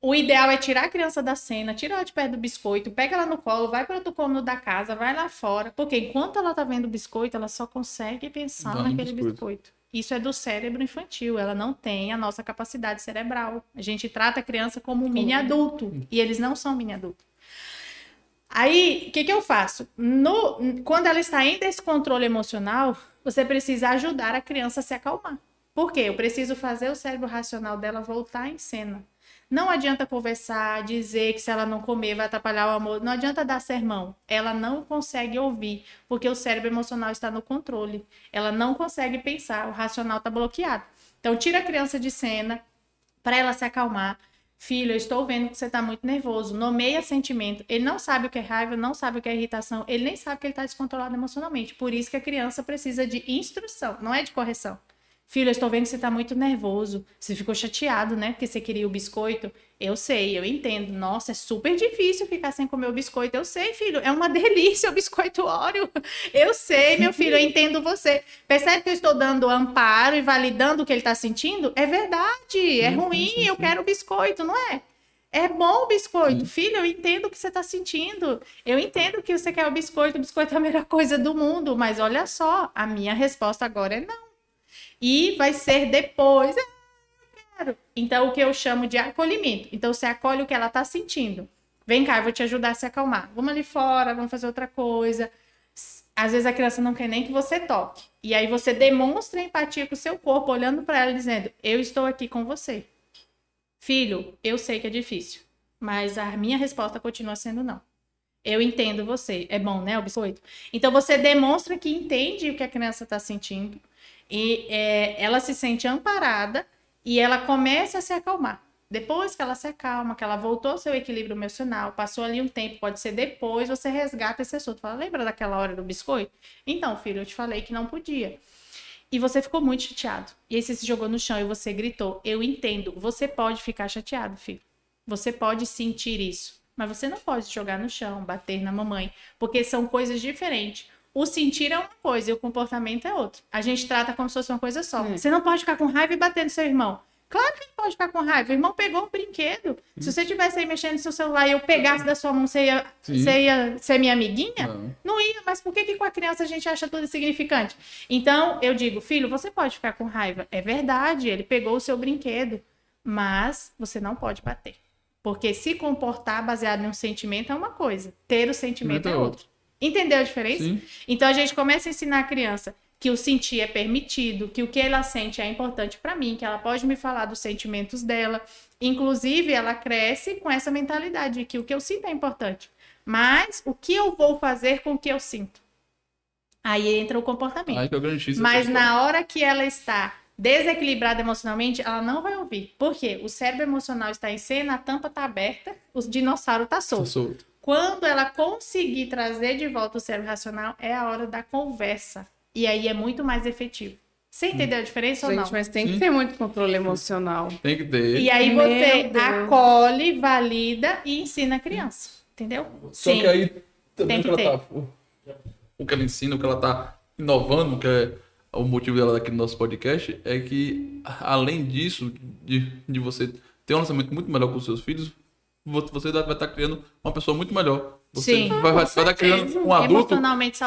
o ideal é tirar a criança da cena, tira ela de perto do biscoito, pega ela no colo, vai para outro cômodo da casa, vai lá fora. Porque enquanto ela tá vendo o biscoito, ela só consegue pensar Dá naquele biscoito. biscoito. Isso é do cérebro infantil, ela não tem a nossa capacidade cerebral. A gente trata a criança como um mini adulto e eles não são mini adulto. Aí, o que, que eu faço? No, quando ela está em descontrole emocional, você precisa ajudar a criança a se acalmar. Por quê? Eu preciso fazer o cérebro racional dela voltar em cena. Não adianta conversar, dizer que se ela não comer vai atrapalhar o amor. Não adianta dar sermão. Ela não consegue ouvir, porque o cérebro emocional está no controle. Ela não consegue pensar, o racional está bloqueado. Então, tira a criança de cena para ela se acalmar. Filho, eu estou vendo que você está muito nervoso. Nomeia sentimento. Ele não sabe o que é raiva, não sabe o que é irritação, ele nem sabe que ele está descontrolado emocionalmente. Por isso que a criança precisa de instrução, não é de correção. Filho, eu estou vendo que você está muito nervoso. Você ficou chateado, né? Porque você queria o biscoito. Eu sei, eu entendo. Nossa, é super difícil ficar sem comer o biscoito. Eu sei, filho. É uma delícia o biscoito óleo. Eu sei, meu filho. Eu entendo você. Percebe que eu estou dando amparo e validando o que ele está sentindo? É verdade. É ruim. Eu quero o biscoito, não é? É bom o biscoito. Filho, eu entendo o que você está sentindo. Eu entendo que você quer o biscoito. O biscoito é a melhor coisa do mundo. Mas olha só, a minha resposta agora é não e vai ser depois. Ah, então, o que eu chamo de acolhimento. Então, você acolhe o que ela está sentindo. Vem cá, eu vou te ajudar a se acalmar. Vamos ali fora, vamos fazer outra coisa. Às vezes a criança não quer nem que você toque. E aí você demonstra empatia com o seu corpo, olhando para ela dizendo: Eu estou aqui com você. Filho, eu sei que é difícil, mas a minha resposta continua sendo não. Eu entendo você. É bom, né, o biscoito? Então você demonstra que entende o que a criança está sentindo e é, ela se sente amparada e ela começa a se acalmar. Depois que ela se acalma, que ela voltou ao seu equilíbrio emocional, passou ali um tempo, pode ser depois, você resgata esse assunto. Fala, lembra daquela hora do biscoito? Então, filho, eu te falei que não podia. E você ficou muito chateado. E aí você se jogou no chão e você gritou. Eu entendo. Você pode ficar chateado, filho. Você pode sentir isso. Mas você não pode jogar no chão, bater na mamãe, porque são coisas diferentes. O sentir é uma coisa e o comportamento é outra. A gente trata como se fosse uma coisa só. É. Você não pode ficar com raiva e bater no seu irmão. Claro que ele pode ficar com raiva. O irmão pegou um brinquedo. Se você tivesse aí mexendo no seu celular e eu pegasse da sua mão, você ia, você ia ser minha amiguinha? Não. Não ia, mas por que, que com a criança a gente acha tudo insignificante? Então, eu digo, filho, você pode ficar com raiva. É verdade, ele pegou o seu brinquedo, mas você não pode bater. Porque se comportar baseado em um sentimento é uma coisa, ter o sentimento é é outra. Entendeu a diferença? Sim. Então a gente começa a ensinar a criança que o sentir é permitido, que o que ela sente é importante para mim, que ela pode me falar dos sentimentos dela. Inclusive, ela cresce com essa mentalidade de que o que eu sinto é importante. Mas o que eu vou fazer com o que eu sinto? Aí entra o comportamento. X. Mas na hora que ela está desequilibrada emocionalmente, ela não vai ouvir. Por quê? O cérebro emocional está em cena, a tampa está aberta, o dinossauro está Tá solto. Quando ela conseguir trazer de volta o cérebro racional, é a hora da conversa. E aí é muito mais efetivo. Você entendeu a diferença ou Gente, não? mas tem que Sim. ter muito controle emocional. Tem que ter. E aí Meu você Deus. acolhe, valida e ensina a criança. Entendeu? Só que aí também Tem o que ela tá. o- O que ela ensina, o que ela tá inovando, que é o motivo dela aqui no nosso podcast, é que, além disso, de, de você ter um lançamento muito melhor com os seus filhos, você vai estar criando uma pessoa muito melhor. Você Sim, vai, vai estar criando um adulto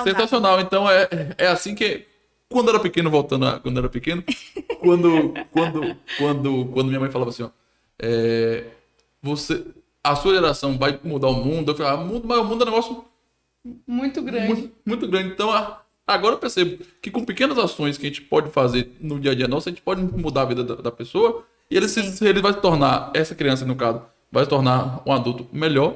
sensacional. Então é, é assim que. Quando eu era pequeno, voltando a quando eu era pequeno, quando, quando, quando, quando minha mãe falava assim, ó, é, você, a sua geração vai mudar o mundo, eu falava, ah, mundo, mas o mundo é um negócio Muito grande. muito, muito grande. Então, a- agora eu percebo que com pequenas ações que a gente pode fazer no dia a dia nosso, a gente pode mudar a vida da, da pessoa e ele, se, ele vai se tornar, essa criança no caso, vai se tornar um adulto melhor,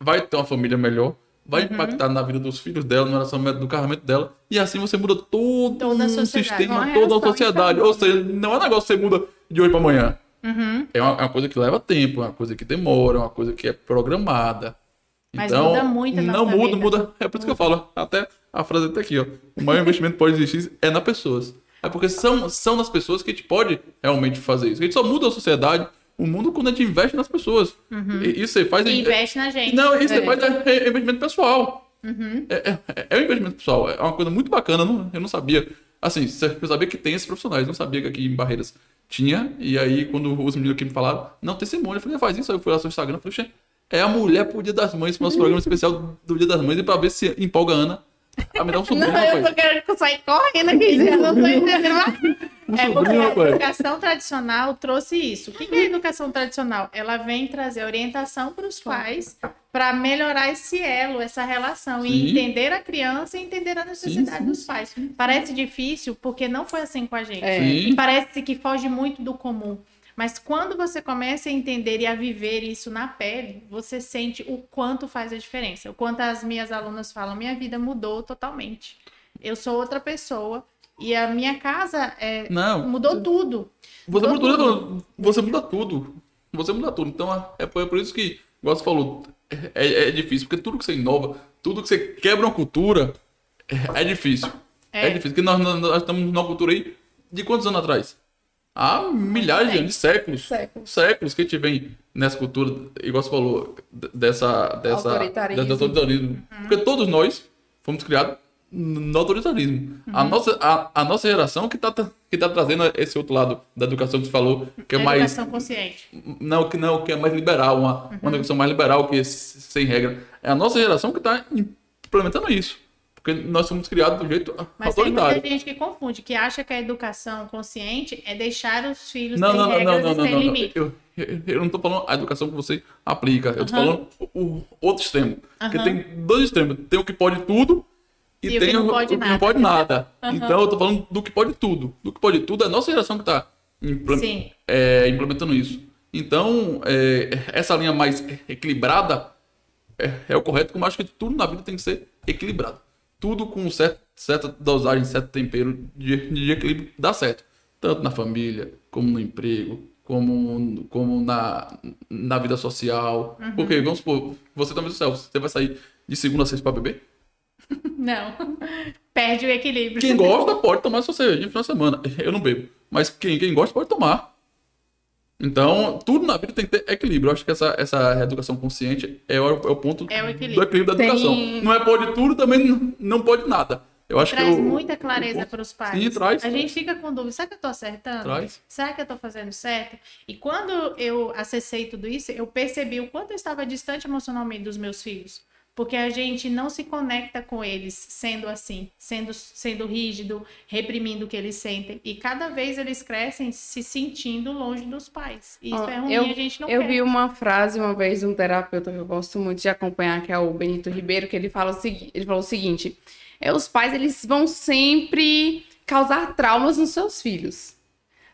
vai ter uma família melhor, vai Uhum. impactar na vida dos filhos dela, no relacionamento, no casamento dela, e assim você muda todo Toda a um sistema, toda a sociedade. Ou seja, não é um negócio que você muda de hoje para amanhã. Uhum. É uma, é uma coisa que leva tempo, é uma coisa que demora, é uma coisa que é programada. Mas então, muda muito a Não muda, vida. muda. É por isso que eu falo. Até a frase tá aqui, ó. O maior investimento que pode existir é nas pessoas. É porque são, são nas pessoas que a gente pode realmente fazer isso. A gente só muda a sociedade, o mundo, quando a gente investe nas pessoas. E isso você faz. E investe na gente. Não, isso É. você faz é, é investimento pessoal. Uhum. É, é, é um investimento pessoal. É uma coisa muito bacana. Eu não, eu não sabia. Assim, eu sabia que tem esses profissionais. Não sabia que aqui em Barreiras tinha. E aí, quando os meninos aqui me falaram, não, tem Simone. Eu falei, "Ah, faz isso. Aí eu fui lá no seu Instagram. Falei, "Xê, é a mulher pro Dia das Mães, pro nosso programa especial do Dia das Mães. E pra ver se empolga a Ana a me dar um sobrinho, Não, eu tô querendo sair correndo aqui, já não tô entendendo mais. Um É porque a educação tradicional trouxe isso. O que que é a educação tradicional? Ela vem trazer orientação para os pais para melhorar esse elo, essa relação e Sim. entender a criança e entender a necessidade sim, dos pais. Parece difícil porque não foi assim com a gente. É. Sim. E parece que foge muito do comum. Mas quando você começa a entender e a viver isso na pele, você sente o quanto faz a diferença. O quanto as minhas alunas falam, minha vida mudou totalmente. Eu sou outra pessoa e a minha casa é, Não. mudou tudo. Você Mudou muda, tudo. você muda tudo. Você muda tudo. Então é por, é por isso que, igual você falou, é, é difícil. Porque tudo que você inova, tudo que você quebra uma cultura, é, é difícil. É, É. difícil. Porque nós, nós- nós estamos numa cultura aí de quantos anos atrás? Há milhares de anos, de séculos. Séculos. Séculos que a gente vem nessa cultura, igual você falou, dessa. dessa Autoritarismo. desse autoritarismo. Porque todos nós fomos criados no autoritarismo. A, nossa, a, a nossa geração que tá, que tá trazendo esse outro lado da educação que você falou, que é mais. Educação consciente. Não, que não, que é mais liberal, uma, uma educação mais liberal que sem regra. É a nossa geração que está implementando isso. Porque nós fomos criados do jeito Mas tem autoritário. muita gente que confunde, que acha que a educação consciente é deixar os filhos Não, não, não, regras não, não, e não, não, limite. Eu, eu, eu não tô falando a educação que você aplica. Eu tô Aham. falando o, o outro extremo. Porque Aham. tem dois extremos. Tem o que pode tudo e, E o tem que não o, pode o que nada. não pode nada. Então eu tô falando do que pode tudo. Do que pode tudo é a nossa geração que tá imple- Sim. é, implementando isso. Então, é, essa linha mais equilibrada é, é o correto, como eu acho que tudo na vida tem que ser equilibrado. Tudo com certa, certa dosagem, certo tempero de, de equilíbrio dá certo. Tanto na família, como no emprego, como, como na, na vida social. Porque, vamos supor, você também do céu, você vai sair de segunda a sexta pra beber? Não. Perde o equilíbrio. Quem gosta pode tomar sua cerveja no final de semana. Eu não bebo. Mas quem, quem gosta pode tomar. Então, tudo na vida tem que ter equilíbrio. Eu acho que essa, essa educação consciente é o, é o ponto É o do equilíbrio. equilíbrio da Tem- educação. Não é pode tudo, também não- pode nada. Eu acho traz que eu, muita clareza para os pais. Sim, traz. A gente fica com dúvida, será que eu tô acertando? Traz. Será que eu tô fazendo certo? E quando eu acessei tudo isso, eu percebi o quanto eu estava distante emocionalmente dos meus filhos. Porque a gente não se conecta com eles sendo assim, sendo, sendo rígido, reprimindo o que eles sentem. E cada vez eles crescem se sentindo longe dos pais. E isso Ó, é ruim, eu- a gente não Eu quer. vi uma frase uma vez de um terapeuta que eu gosto muito de acompanhar, que é o Benito Ribeiro, que ele fala o ele falou o seguinte: é, os pais eles vão sempre causar traumas nos seus filhos.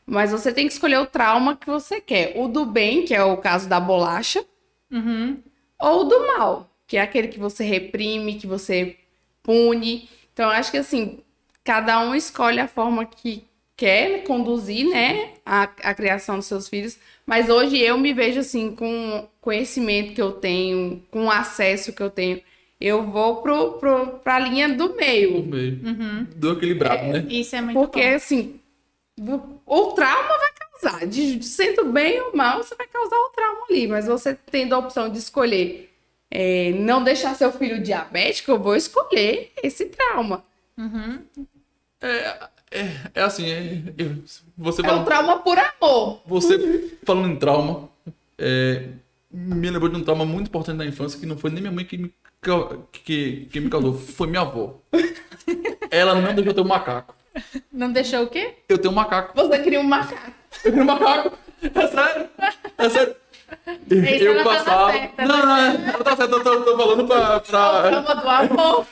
Mas você tem que escolher o trauma que você quer. O do bem, que é o caso da bolacha, Uhum. ou o do mal, que é aquele que você reprime, que você pune. Então, eu acho que assim, cada um escolhe a forma que quer conduzir, né, a, a criação dos seus filhos. Mas hoje eu me vejo assim, com o conhecimento que eu tenho, com o acesso que eu tenho. Eu vou pro, pro, pra linha do do meio. meio. Uhum. Do equilibrado, né? Isso é muito Porque, bom. assim, o, o trauma vai causar. De, sendo bem ou mal, você vai causar o trauma ali. Mas você tendo a opção de escolher é, não deixar seu filho diabético, eu vou escolher esse trauma. Uhum. É, é assim, é- eu- você É um trauma por amor. você falando em trauma, é, me lembrou de um trauma muito importante da infância que não foi nem minha mãe que me, que, que me causou, foi minha avó. Ela não deixou eu ter um macaco. Não deixou o quê? Eu tenho um macaco. Você cria um macaco. Eu tenho um macaco. É sério. É sério. Isso eu tava passava. certa, não, não, é, ela tá certa, eu tô, tô falando pra. pra... Trauma do amor.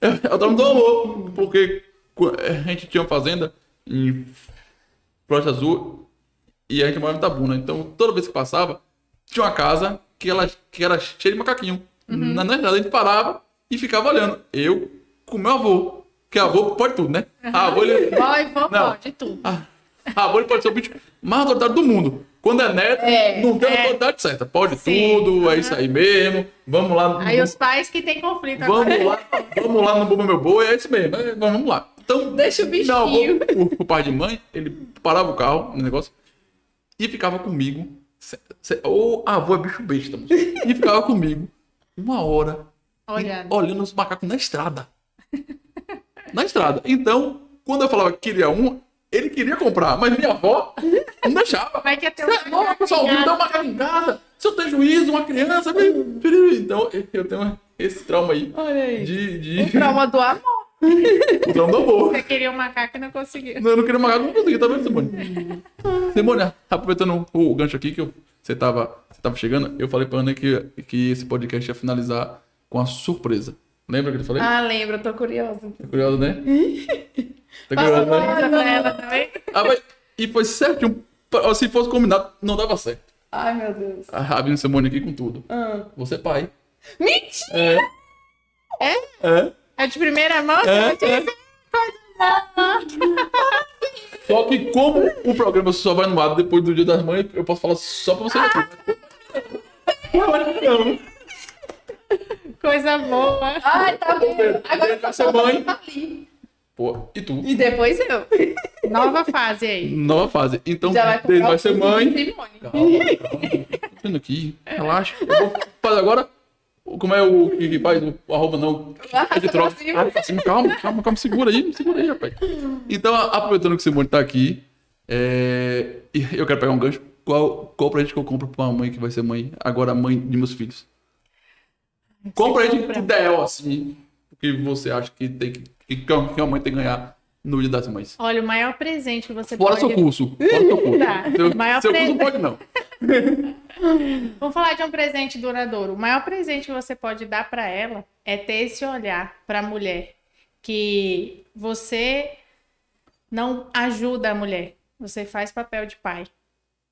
É o trauma do amor. Porque qu- a gente tinha uma fazenda em Floresta Azul e a gente morava em Tabuna. Então toda vez que passava, tinha uma casa que, ela, que era cheia de macaquinho. Uhum. Na verdade, a gente parava e ficava olhando. Eu com meu avô. Que avô pode tudo, né? A avô, ele, vó, Não. pode tudo. a avô ele pode ser o bicho mais autoritário do mundo. Quando é neto, É, não tem a é. autoridade certa. Pode Sim. tudo, é isso aí mesmo. Vamos lá. Aí os pais que têm conflito agora. Vamos lá, vamos lá no Bumba Meu Boi, é isso mesmo. é, vamos lá. Então, Deixa o bichinho. avô, o, o pai de mãe, ele parava o carro, no negócio, e ficava comigo. se- Ô, avô é bicho besta. E ficava comigo uma hora Olhando. olhando os macacos na estrada. Na estrada. Então, quando eu falava que queria um, ele queria comprar, mas minha avó não deixava. Vai que é teu Você é louco, pessoal, não dá um macaco em casa. Se eu tenho juízo, uma criança. Então, eu tenho esse trauma aí. Olha aí. De, de... O trauma do amor. o trauma do amor. Você queria um macaco e não conseguiu. Não, eu não queria macaco, não consegui, tá vendo, Simone? Simone, aproveitando o gancho aqui que eu- você, tava, você tava chegando, eu falei pra Ana que, que esse podcast ia finalizar com a surpresa. Lembra que eu falei? Ah, lembro, eu tô curiosa. Tá curioso, né? Tá curioso, né? Pra ela também. Ah, mas- e foi certinho. Pa- Se fosse combinado, não dava certo. Ai, meu Deus. A Rabino Simone aqui com tudo. Ah. Você é pai. Mentira! É. É? É de primeira mão? É, vai dizer Só que como o programa só vai no ar depois do Dia das Mães, eu posso falar só pra você aqui. Não. Coisa boa. Ai, tá bom. Agora Vai eu ser só mãe. ali. Pô, e tu? E depois eu. Nova fase aí. Nova fase. Então, vai vai ser mãe. Calma, calma. Tô aqui. Relaxa. Eu vou fazer agora. Como é o que faz? O arroba não. É de troca. Ah, cima. Calma, calma, calma. Segura aí, segura aí, rapaz. Então, aproveitando que o Simone tá aqui, é, eu quero pegar um gancho. Qual, qual presente que eu compro pra uma mãe que vai ser mãe, agora mãe de meus filhos? Qual presente ideal, assim, que você acha que tem que, que, mãe tem que ganhar no Dia das Mães? Olha, o maior presente que você Fora pode... seu curso. Fora seu curso. Tá. Seu, Maior seu pre- curso não pode, não. Vamos falar de um presente duradouro. O maior presente que você pode dar para ela é ter esse olhar para a mulher que você não ajuda a mulher, você faz papel de pai.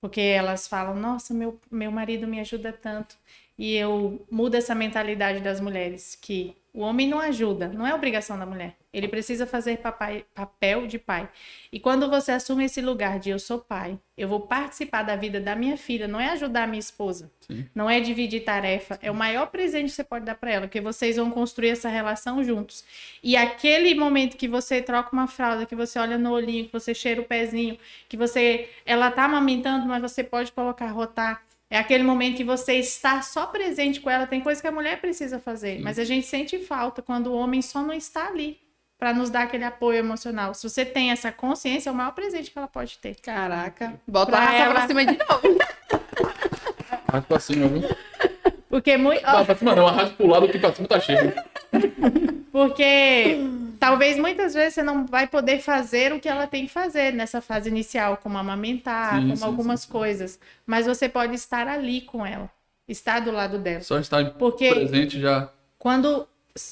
Porque elas falam: "Nossa, meu meu marido me ajuda tanto". e eu mudo essa mentalidade das mulheres que o homem não ajuda, não é obrigação da mulher. Ele precisa fazer papai, papel de pai. E quando você assume esse lugar de eu sou pai, eu vou participar da vida da minha filha, não é ajudar a minha esposa, Sim. não é dividir tarefa, é o maior presente que você pode dar para ela, porque vocês vão construir essa relação juntos. E aquele momento que você troca uma fralda, que você olha no olhinho, que você cheira o pezinho, que você ela tá amamentando, mas você pode colocar rotar, é aquele momento que você está só presente com ela. Tem coisa que a mulher precisa fazer, mas a gente sente falta quando o homem só não está ali para nos dar aquele apoio emocional. Se você tem essa consciência, é o maior presente que ela pode ter. Caraca. Bota Pra a raça ela. pra cima de novo. Arrasta pra cima, viu? Porque muito, Não, pra cima não, arrasta pro lado que pra cima tá cheio. porque talvez muitas vezes você não vai poder fazer o que ela tem que fazer nessa fase inicial, como amamentar, Sim, como sim, algumas sim, coisas, mas você pode estar ali com ela, estar do lado dela. Só estar Porque presente já. Quando,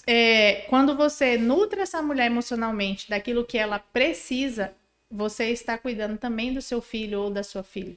é, quando você nutre essa mulher emocionalmente daquilo que ela precisa, você está cuidando também do seu filho ou da sua filha.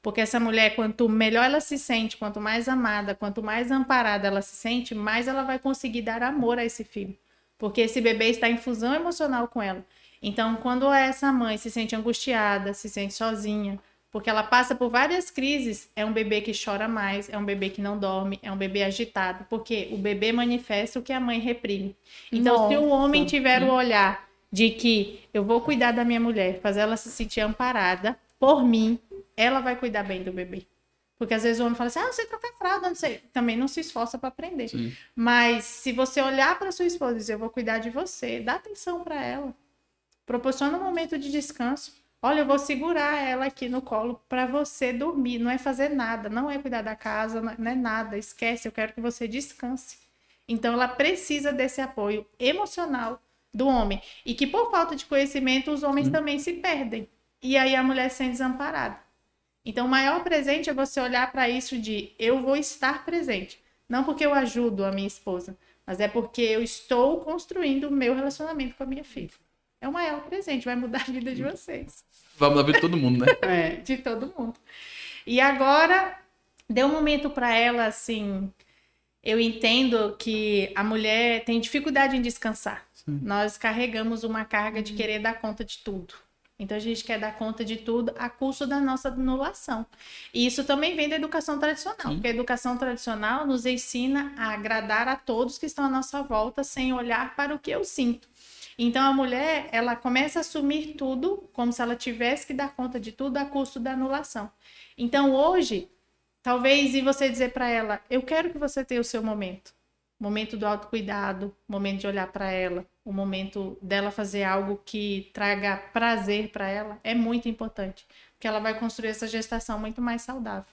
Porque essa mulher, quanto melhor ela se sente, quanto mais amada, quanto mais amparada ela se sente, mais ela vai conseguir dar amor a esse filho. Porque esse bebê está em fusão emocional com ela. Então, quando essa mãe se sente angustiada, se sente sozinha, porque ela passa por várias crises, é um bebê que chora mais, é um bebê que não dorme, é um bebê agitado, porque o bebê manifesta o que a mãe reprime. Então, se o homem Nossa. tiver o olhar de que eu vou cuidar da minha mulher, fazer ela se sentir amparada por mim, ela vai cuidar bem do bebê. Porque às vezes o homem fala assim: ah, não sei trocar fralda, não sei. Também não se esforça para aprender. Sim. Mas se você olhar para sua esposa e dizer, eu vou cuidar de você, dá atenção para ela. Proporciona um momento de descanso. Olha, eu vou segurar ela aqui no colo para você dormir. Não é fazer nada, não é cuidar da casa, não é- não é nada. Esquece, eu quero que você descanse. Então ela precisa desse apoio emocional do homem. E que por falta de conhecimento, os homens também se perdem. E aí a mulher se sente desamparada. Então, o maior presente é você olhar para isso de eu vou estar presente. Não porque eu ajudo a minha esposa, mas é porque eu estou construindo o meu relacionamento com a minha filha. É o maior presente, vai mudar a vida de vocês, Vai mudar a vida de todo mundo, né? É. de todo mundo. E agora, deu um momento para ela assim. Eu entendo que a mulher tem dificuldade em descansar. Nós carregamos uma carga de querer dar conta de tudo. Então a gente quer dar conta de tudo a custo da nossa anulação. E isso também vem da educação tradicional, Sim. porque a educação tradicional nos ensina a agradar a todos que estão à nossa volta sem olhar para o que eu sinto. Então a mulher, ela começa a assumir tudo como se ela tivesse que dar conta de tudo a custo da anulação. Então hoje, talvez e você dizer para ela, eu quero que você tenha o seu momento. Momento do autocuidado, momento de olhar para ela, o momento dela fazer algo que traga prazer para ela é muito importante, porque ela vai construir essa gestação muito mais saudável.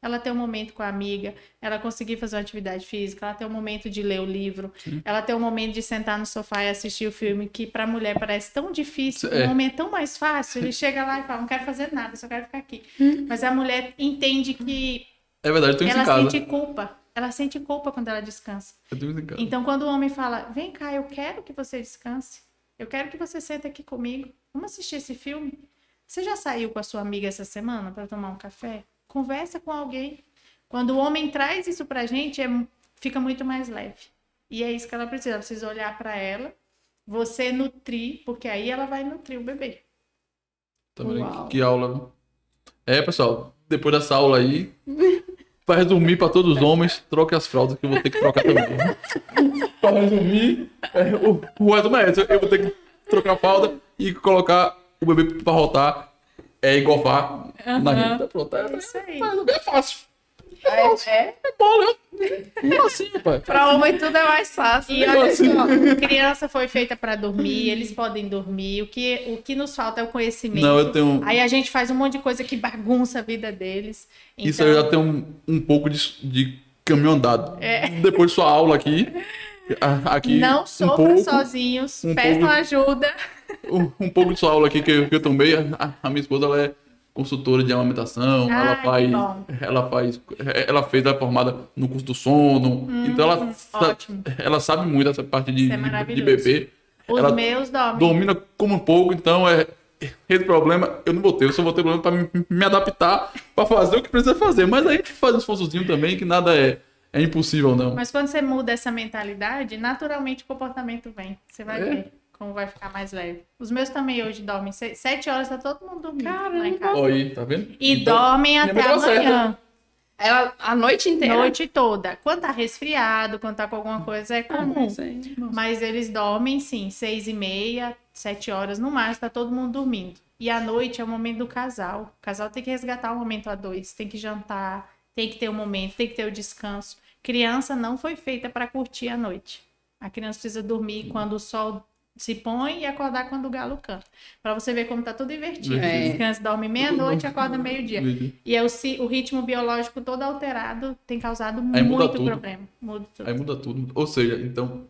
Ela ter um momento com a amiga, ela conseguir fazer uma atividade física, ela ter um momento de ler o livro, ela ter um momento de sentar no sofá e assistir o filme, que para a mulher parece tão difícil, É. o homem é tão mais fácil, ele chega lá e fala, não quero fazer nada, só quero ficar aqui. Mas a mulher entende que É verdade, ela sente culpa, ela sente culpa quando ela descansa. Casa. Então, quando o homem fala, vem cá, eu quero que você descanse, eu quero que você sente aqui comigo, vamos assistir esse filme. Você já saiu com a sua amiga essa semana para tomar um café? Conversa com alguém. Quando o homem traz isso pra gente, é, fica muito mais leve. E é isso que ela precisa. Ela precisa olhar para ela, você nutrir, porque aí ela vai nutrir o bebê. Também, Uau. que, que aula. É, pessoal, depois dessa aula aí, pra resumir pra todos os homens, troque as fraldas que eu vou ter que trocar também. pra resumir, é, o, o resumo é esse, eu vou ter que trocar a fralda e colocar o bebê pra rotar, é engolfar na rede. Pronto, é, É isso aí. é, é fácil. É, é. É bola, é assim, pai. Pra homem tudo é mais fácil. E né? olha só, criança foi feita para dormir, eles podem dormir. O que, o que nos falta é o conhecimento. Não, eu tenho. Aí a gente faz um monte de coisa que bagunça a vida deles. Então, Isso eu já tenho um, um pouco de, de caminho andado. É. Depois de sua aula aqui. aqui não um sofram sozinhos, um peçam pouco. ajuda. um, um pouco de sua aula aqui que eu, que eu tomei. A, a minha esposa ela é consultora de amamentação, Ai, ela faz, ela faz, ela fez, é formada no curso do sono, então ela, Hum, ótimo. ela sabe muito essa parte de, é de- bebê. Os Ela meus dormem. domina como um pouco, então é esse problema eu não vou ter, eu só vou ter problema para me, me adaptar para fazer o que precisa fazer, mas a gente faz um esforçozinho também que nada é, É impossível, não. Mas quando você muda essa mentalidade, naturalmente o comportamento vem. Você vai É. ver como vai ficar mais leve. Os meus também hoje dormem. se- Sete horas tá todo mundo dormindo lá em Caramba. aí, tá vendo? E Então, dormem até amanhã. Ela a noite inteira. Noite toda. Quando tá resfriado, quando tá com alguma coisa, é comum. Mas aí- Mas eles dormem, sim, seis e meia, sete horas no máximo, tá todo mundo dormindo. E à noite é o momento do casal. O casal tem que resgatar o momento a dois, tem que jantar, tem que ter o momento, tem que ter o descanso. Criança não foi feita para curtir a noite. A criança precisa dormir quando o sol se põe e acordar quando o galo canta. Para você ver como tá tudo invertido. É. As crianças dormem meia-noite e acordam meio-dia. Aí E é o, o ritmo biológico todo alterado tem causado Aí muito problema. Muda tudo. muda tudo. Ou seja, então,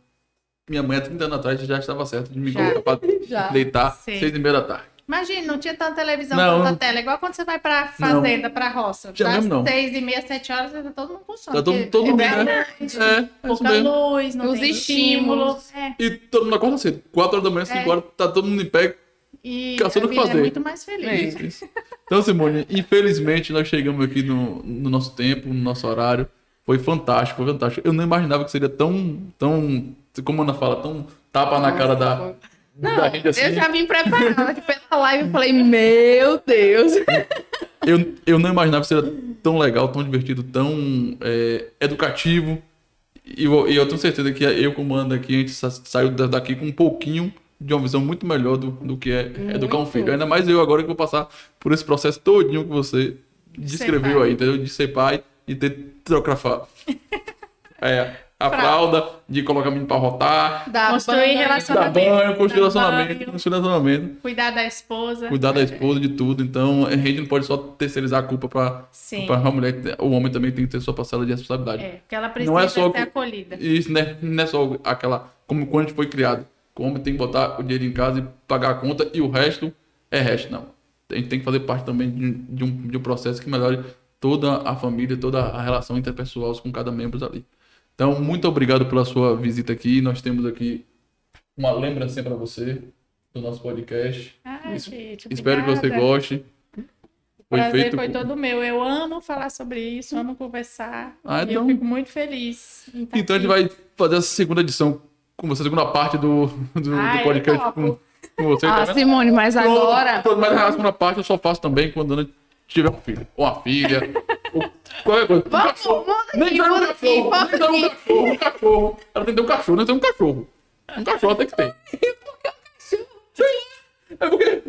minha mãe há 30 anos atrás já estava certa de me Já. colocar Já. deitar Sim. seis e meia da tarde. Imagina, não tinha tanta televisão, Não. tanta tela. Igual quando você vai pra fazenda, pra roça. Tinha Das mesmo, não. seis e meia, sete horas, tá todo mundo com sono. Tá todo, todo é mundo, né? verdade. É, é Pouca mesmo. luz, não Os tem estímulos. estímulo. É. E todo mundo acorda cedo. 4 horas da manhã, 5 É. horas, tá todo mundo em pé. E Caçando a vida é fazer. muito mais feliz. É. Isso. Então, Simone, infelizmente nós chegamos aqui no, no nosso tempo, no nosso horário. Foi fantástico, foi fantástico. Eu não imaginava que seria tão, tão, como a Ana fala, tão tapa na cara da, Não, gente assim. eu já vim preparada aqui pela live e falei, meu Deus. Eu, eu não imaginava que seria tão legal, tão divertido, tão é, educativo. E eu, eu tenho certeza que eu, como ando aqui, a gente sa- saiu da- daqui com um pouquinho de uma visão muito melhor do, do que é educar um Muito. filho. Ainda mais eu agora que vou passar por esse processo todinho que você descreveu aí, entendeu? De ser pai e ter que trocar fa- é, a fralda, de colocar o menino pra rotar, Dá Construir banho. dar relacionamento. banho, construir Dar relacionamento, banho. construir relacionamento, Cuidar da esposa. cuidar da esposa, de tudo. Então, a gente não pode só terceirizar a culpa pra, Sim. pra a mulher. O homem também tem que ter sua parcela de responsabilidade. É, porque ela precisa Não é só ser que- acolhida. Isso né, não é só aquela. Como quando a gente foi criado. O homem tem que botar o dinheiro em casa e pagar a conta e o resto é resto. Não. A gente tem que fazer parte também de, de um, de um processo que melhore toda a família, toda a relação interpessoal com cada membro ali. Então, muito obrigado pela sua visita aqui. Nós temos aqui uma lembrancinha para você do nosso podcast. Ai, Es- gente, Espero que você goste. O Foi prazer feito. foi todo meu. Eu amo falar sobre isso, amo conversar. Ah, E então- eu fico muito feliz. estar Então a gente aqui. vai fazer a segunda edição com você, a segunda parte do, do, do Ah, eu podcast com, com você. tá Ah, vendo? Simone, mas Pronto, agora. Mas a segunda parte eu só faço também quando a tiver um filho. Ou uma filha. ou qualquer coisa. Um Vamos, cachorro. Nem tem um cachorro. Nem tem um cachorro. Um cachorro. Ela tem que ter um cachorro, não tem um cachorro. Um cachorro tem que. Sei lá. É porque.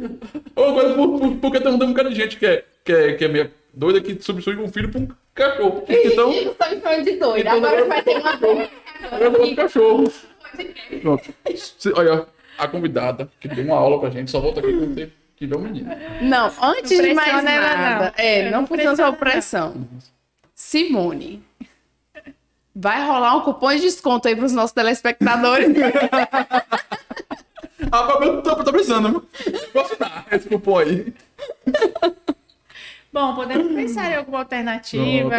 Ou coisa por, por, porque tem um bocado de gente que é, que é, que é meio doida que substitui um filho por um cachorro. Então. Eles estão me chamando de doida. Então, Agora vai ter uma Eu vou pro cachorro. Pronto. Olha, a convidada que deu uma aula pra gente, só volta aqui quando você Não, antes Não de mais nada. não. É, É, não não funciona sob pressão. Simone. Vai rolar um cupom de desconto aí pros nossos telespectadores. Ah, mas eu tô, tô precisando? Vou assinar esse cupom aí. Bom, podemos pensar em alguma alternativa.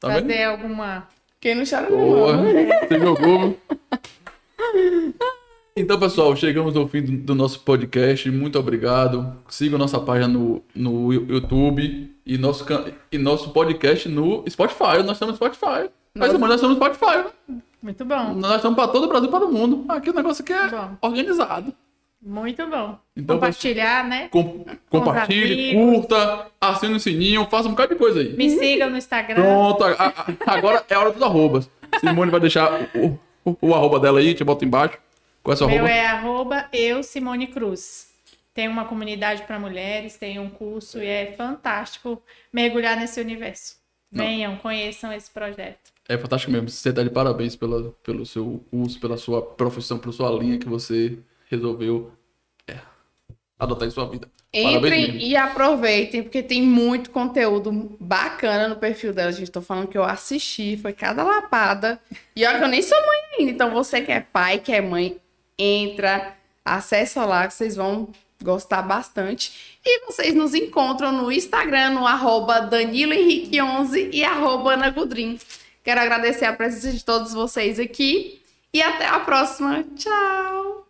Tá vendo? fazer alguma. Quem não chora Boa. não. Você jogou. Então, pessoal, chegamos ao fim do, do nosso podcast. Muito obrigado. Siga nossa página no, no YouTube e nosso, e nosso podcast no Spotify. Nós estamos no Spotify. Nossa. nós estamos no Spotify, né? Muito bom, Nós estamos para todo o Brasil e para o mundo. Aqui o negócio aqui é Bom. organizado. muito bom. Então, Compartilhar, né? Com- compartilhe, curta, assine o sininho, faça um bocado de coisa aí. Me sigam no Instagram. Pronto, a- a- agora é a hora dos arrobas. Simone vai deixar o, o, o arroba dela aí, te bota embaixo. Qual é o seu Meu arroba? é arroba eu, Simone Cruz. Tem uma comunidade para mulheres, tem um curso e é fantástico mergulhar nesse universo. Não. Venham, conheçam esse projeto. É fantástico mesmo. Você tá de parabéns pela, pelo seu curso, pela sua profissão, pela sua linha que você resolveu é, adotar em sua vida. Entrem e aproveitem, porque tem muito conteúdo bacana no perfil dela. Gente, tô falando que eu assisti, foi cada lapada. E olha que eu nem sou mãe ainda. Então, você que é pai, que é mãe, entra, acessa lá, que vocês vão gostar bastante. E vocês nos encontram no Instagram, no arroba Danilo Henrique 11 e arroba Ana Gudrin. Quero agradecer a presença de todos vocês aqui. E até a próxima. Tchau!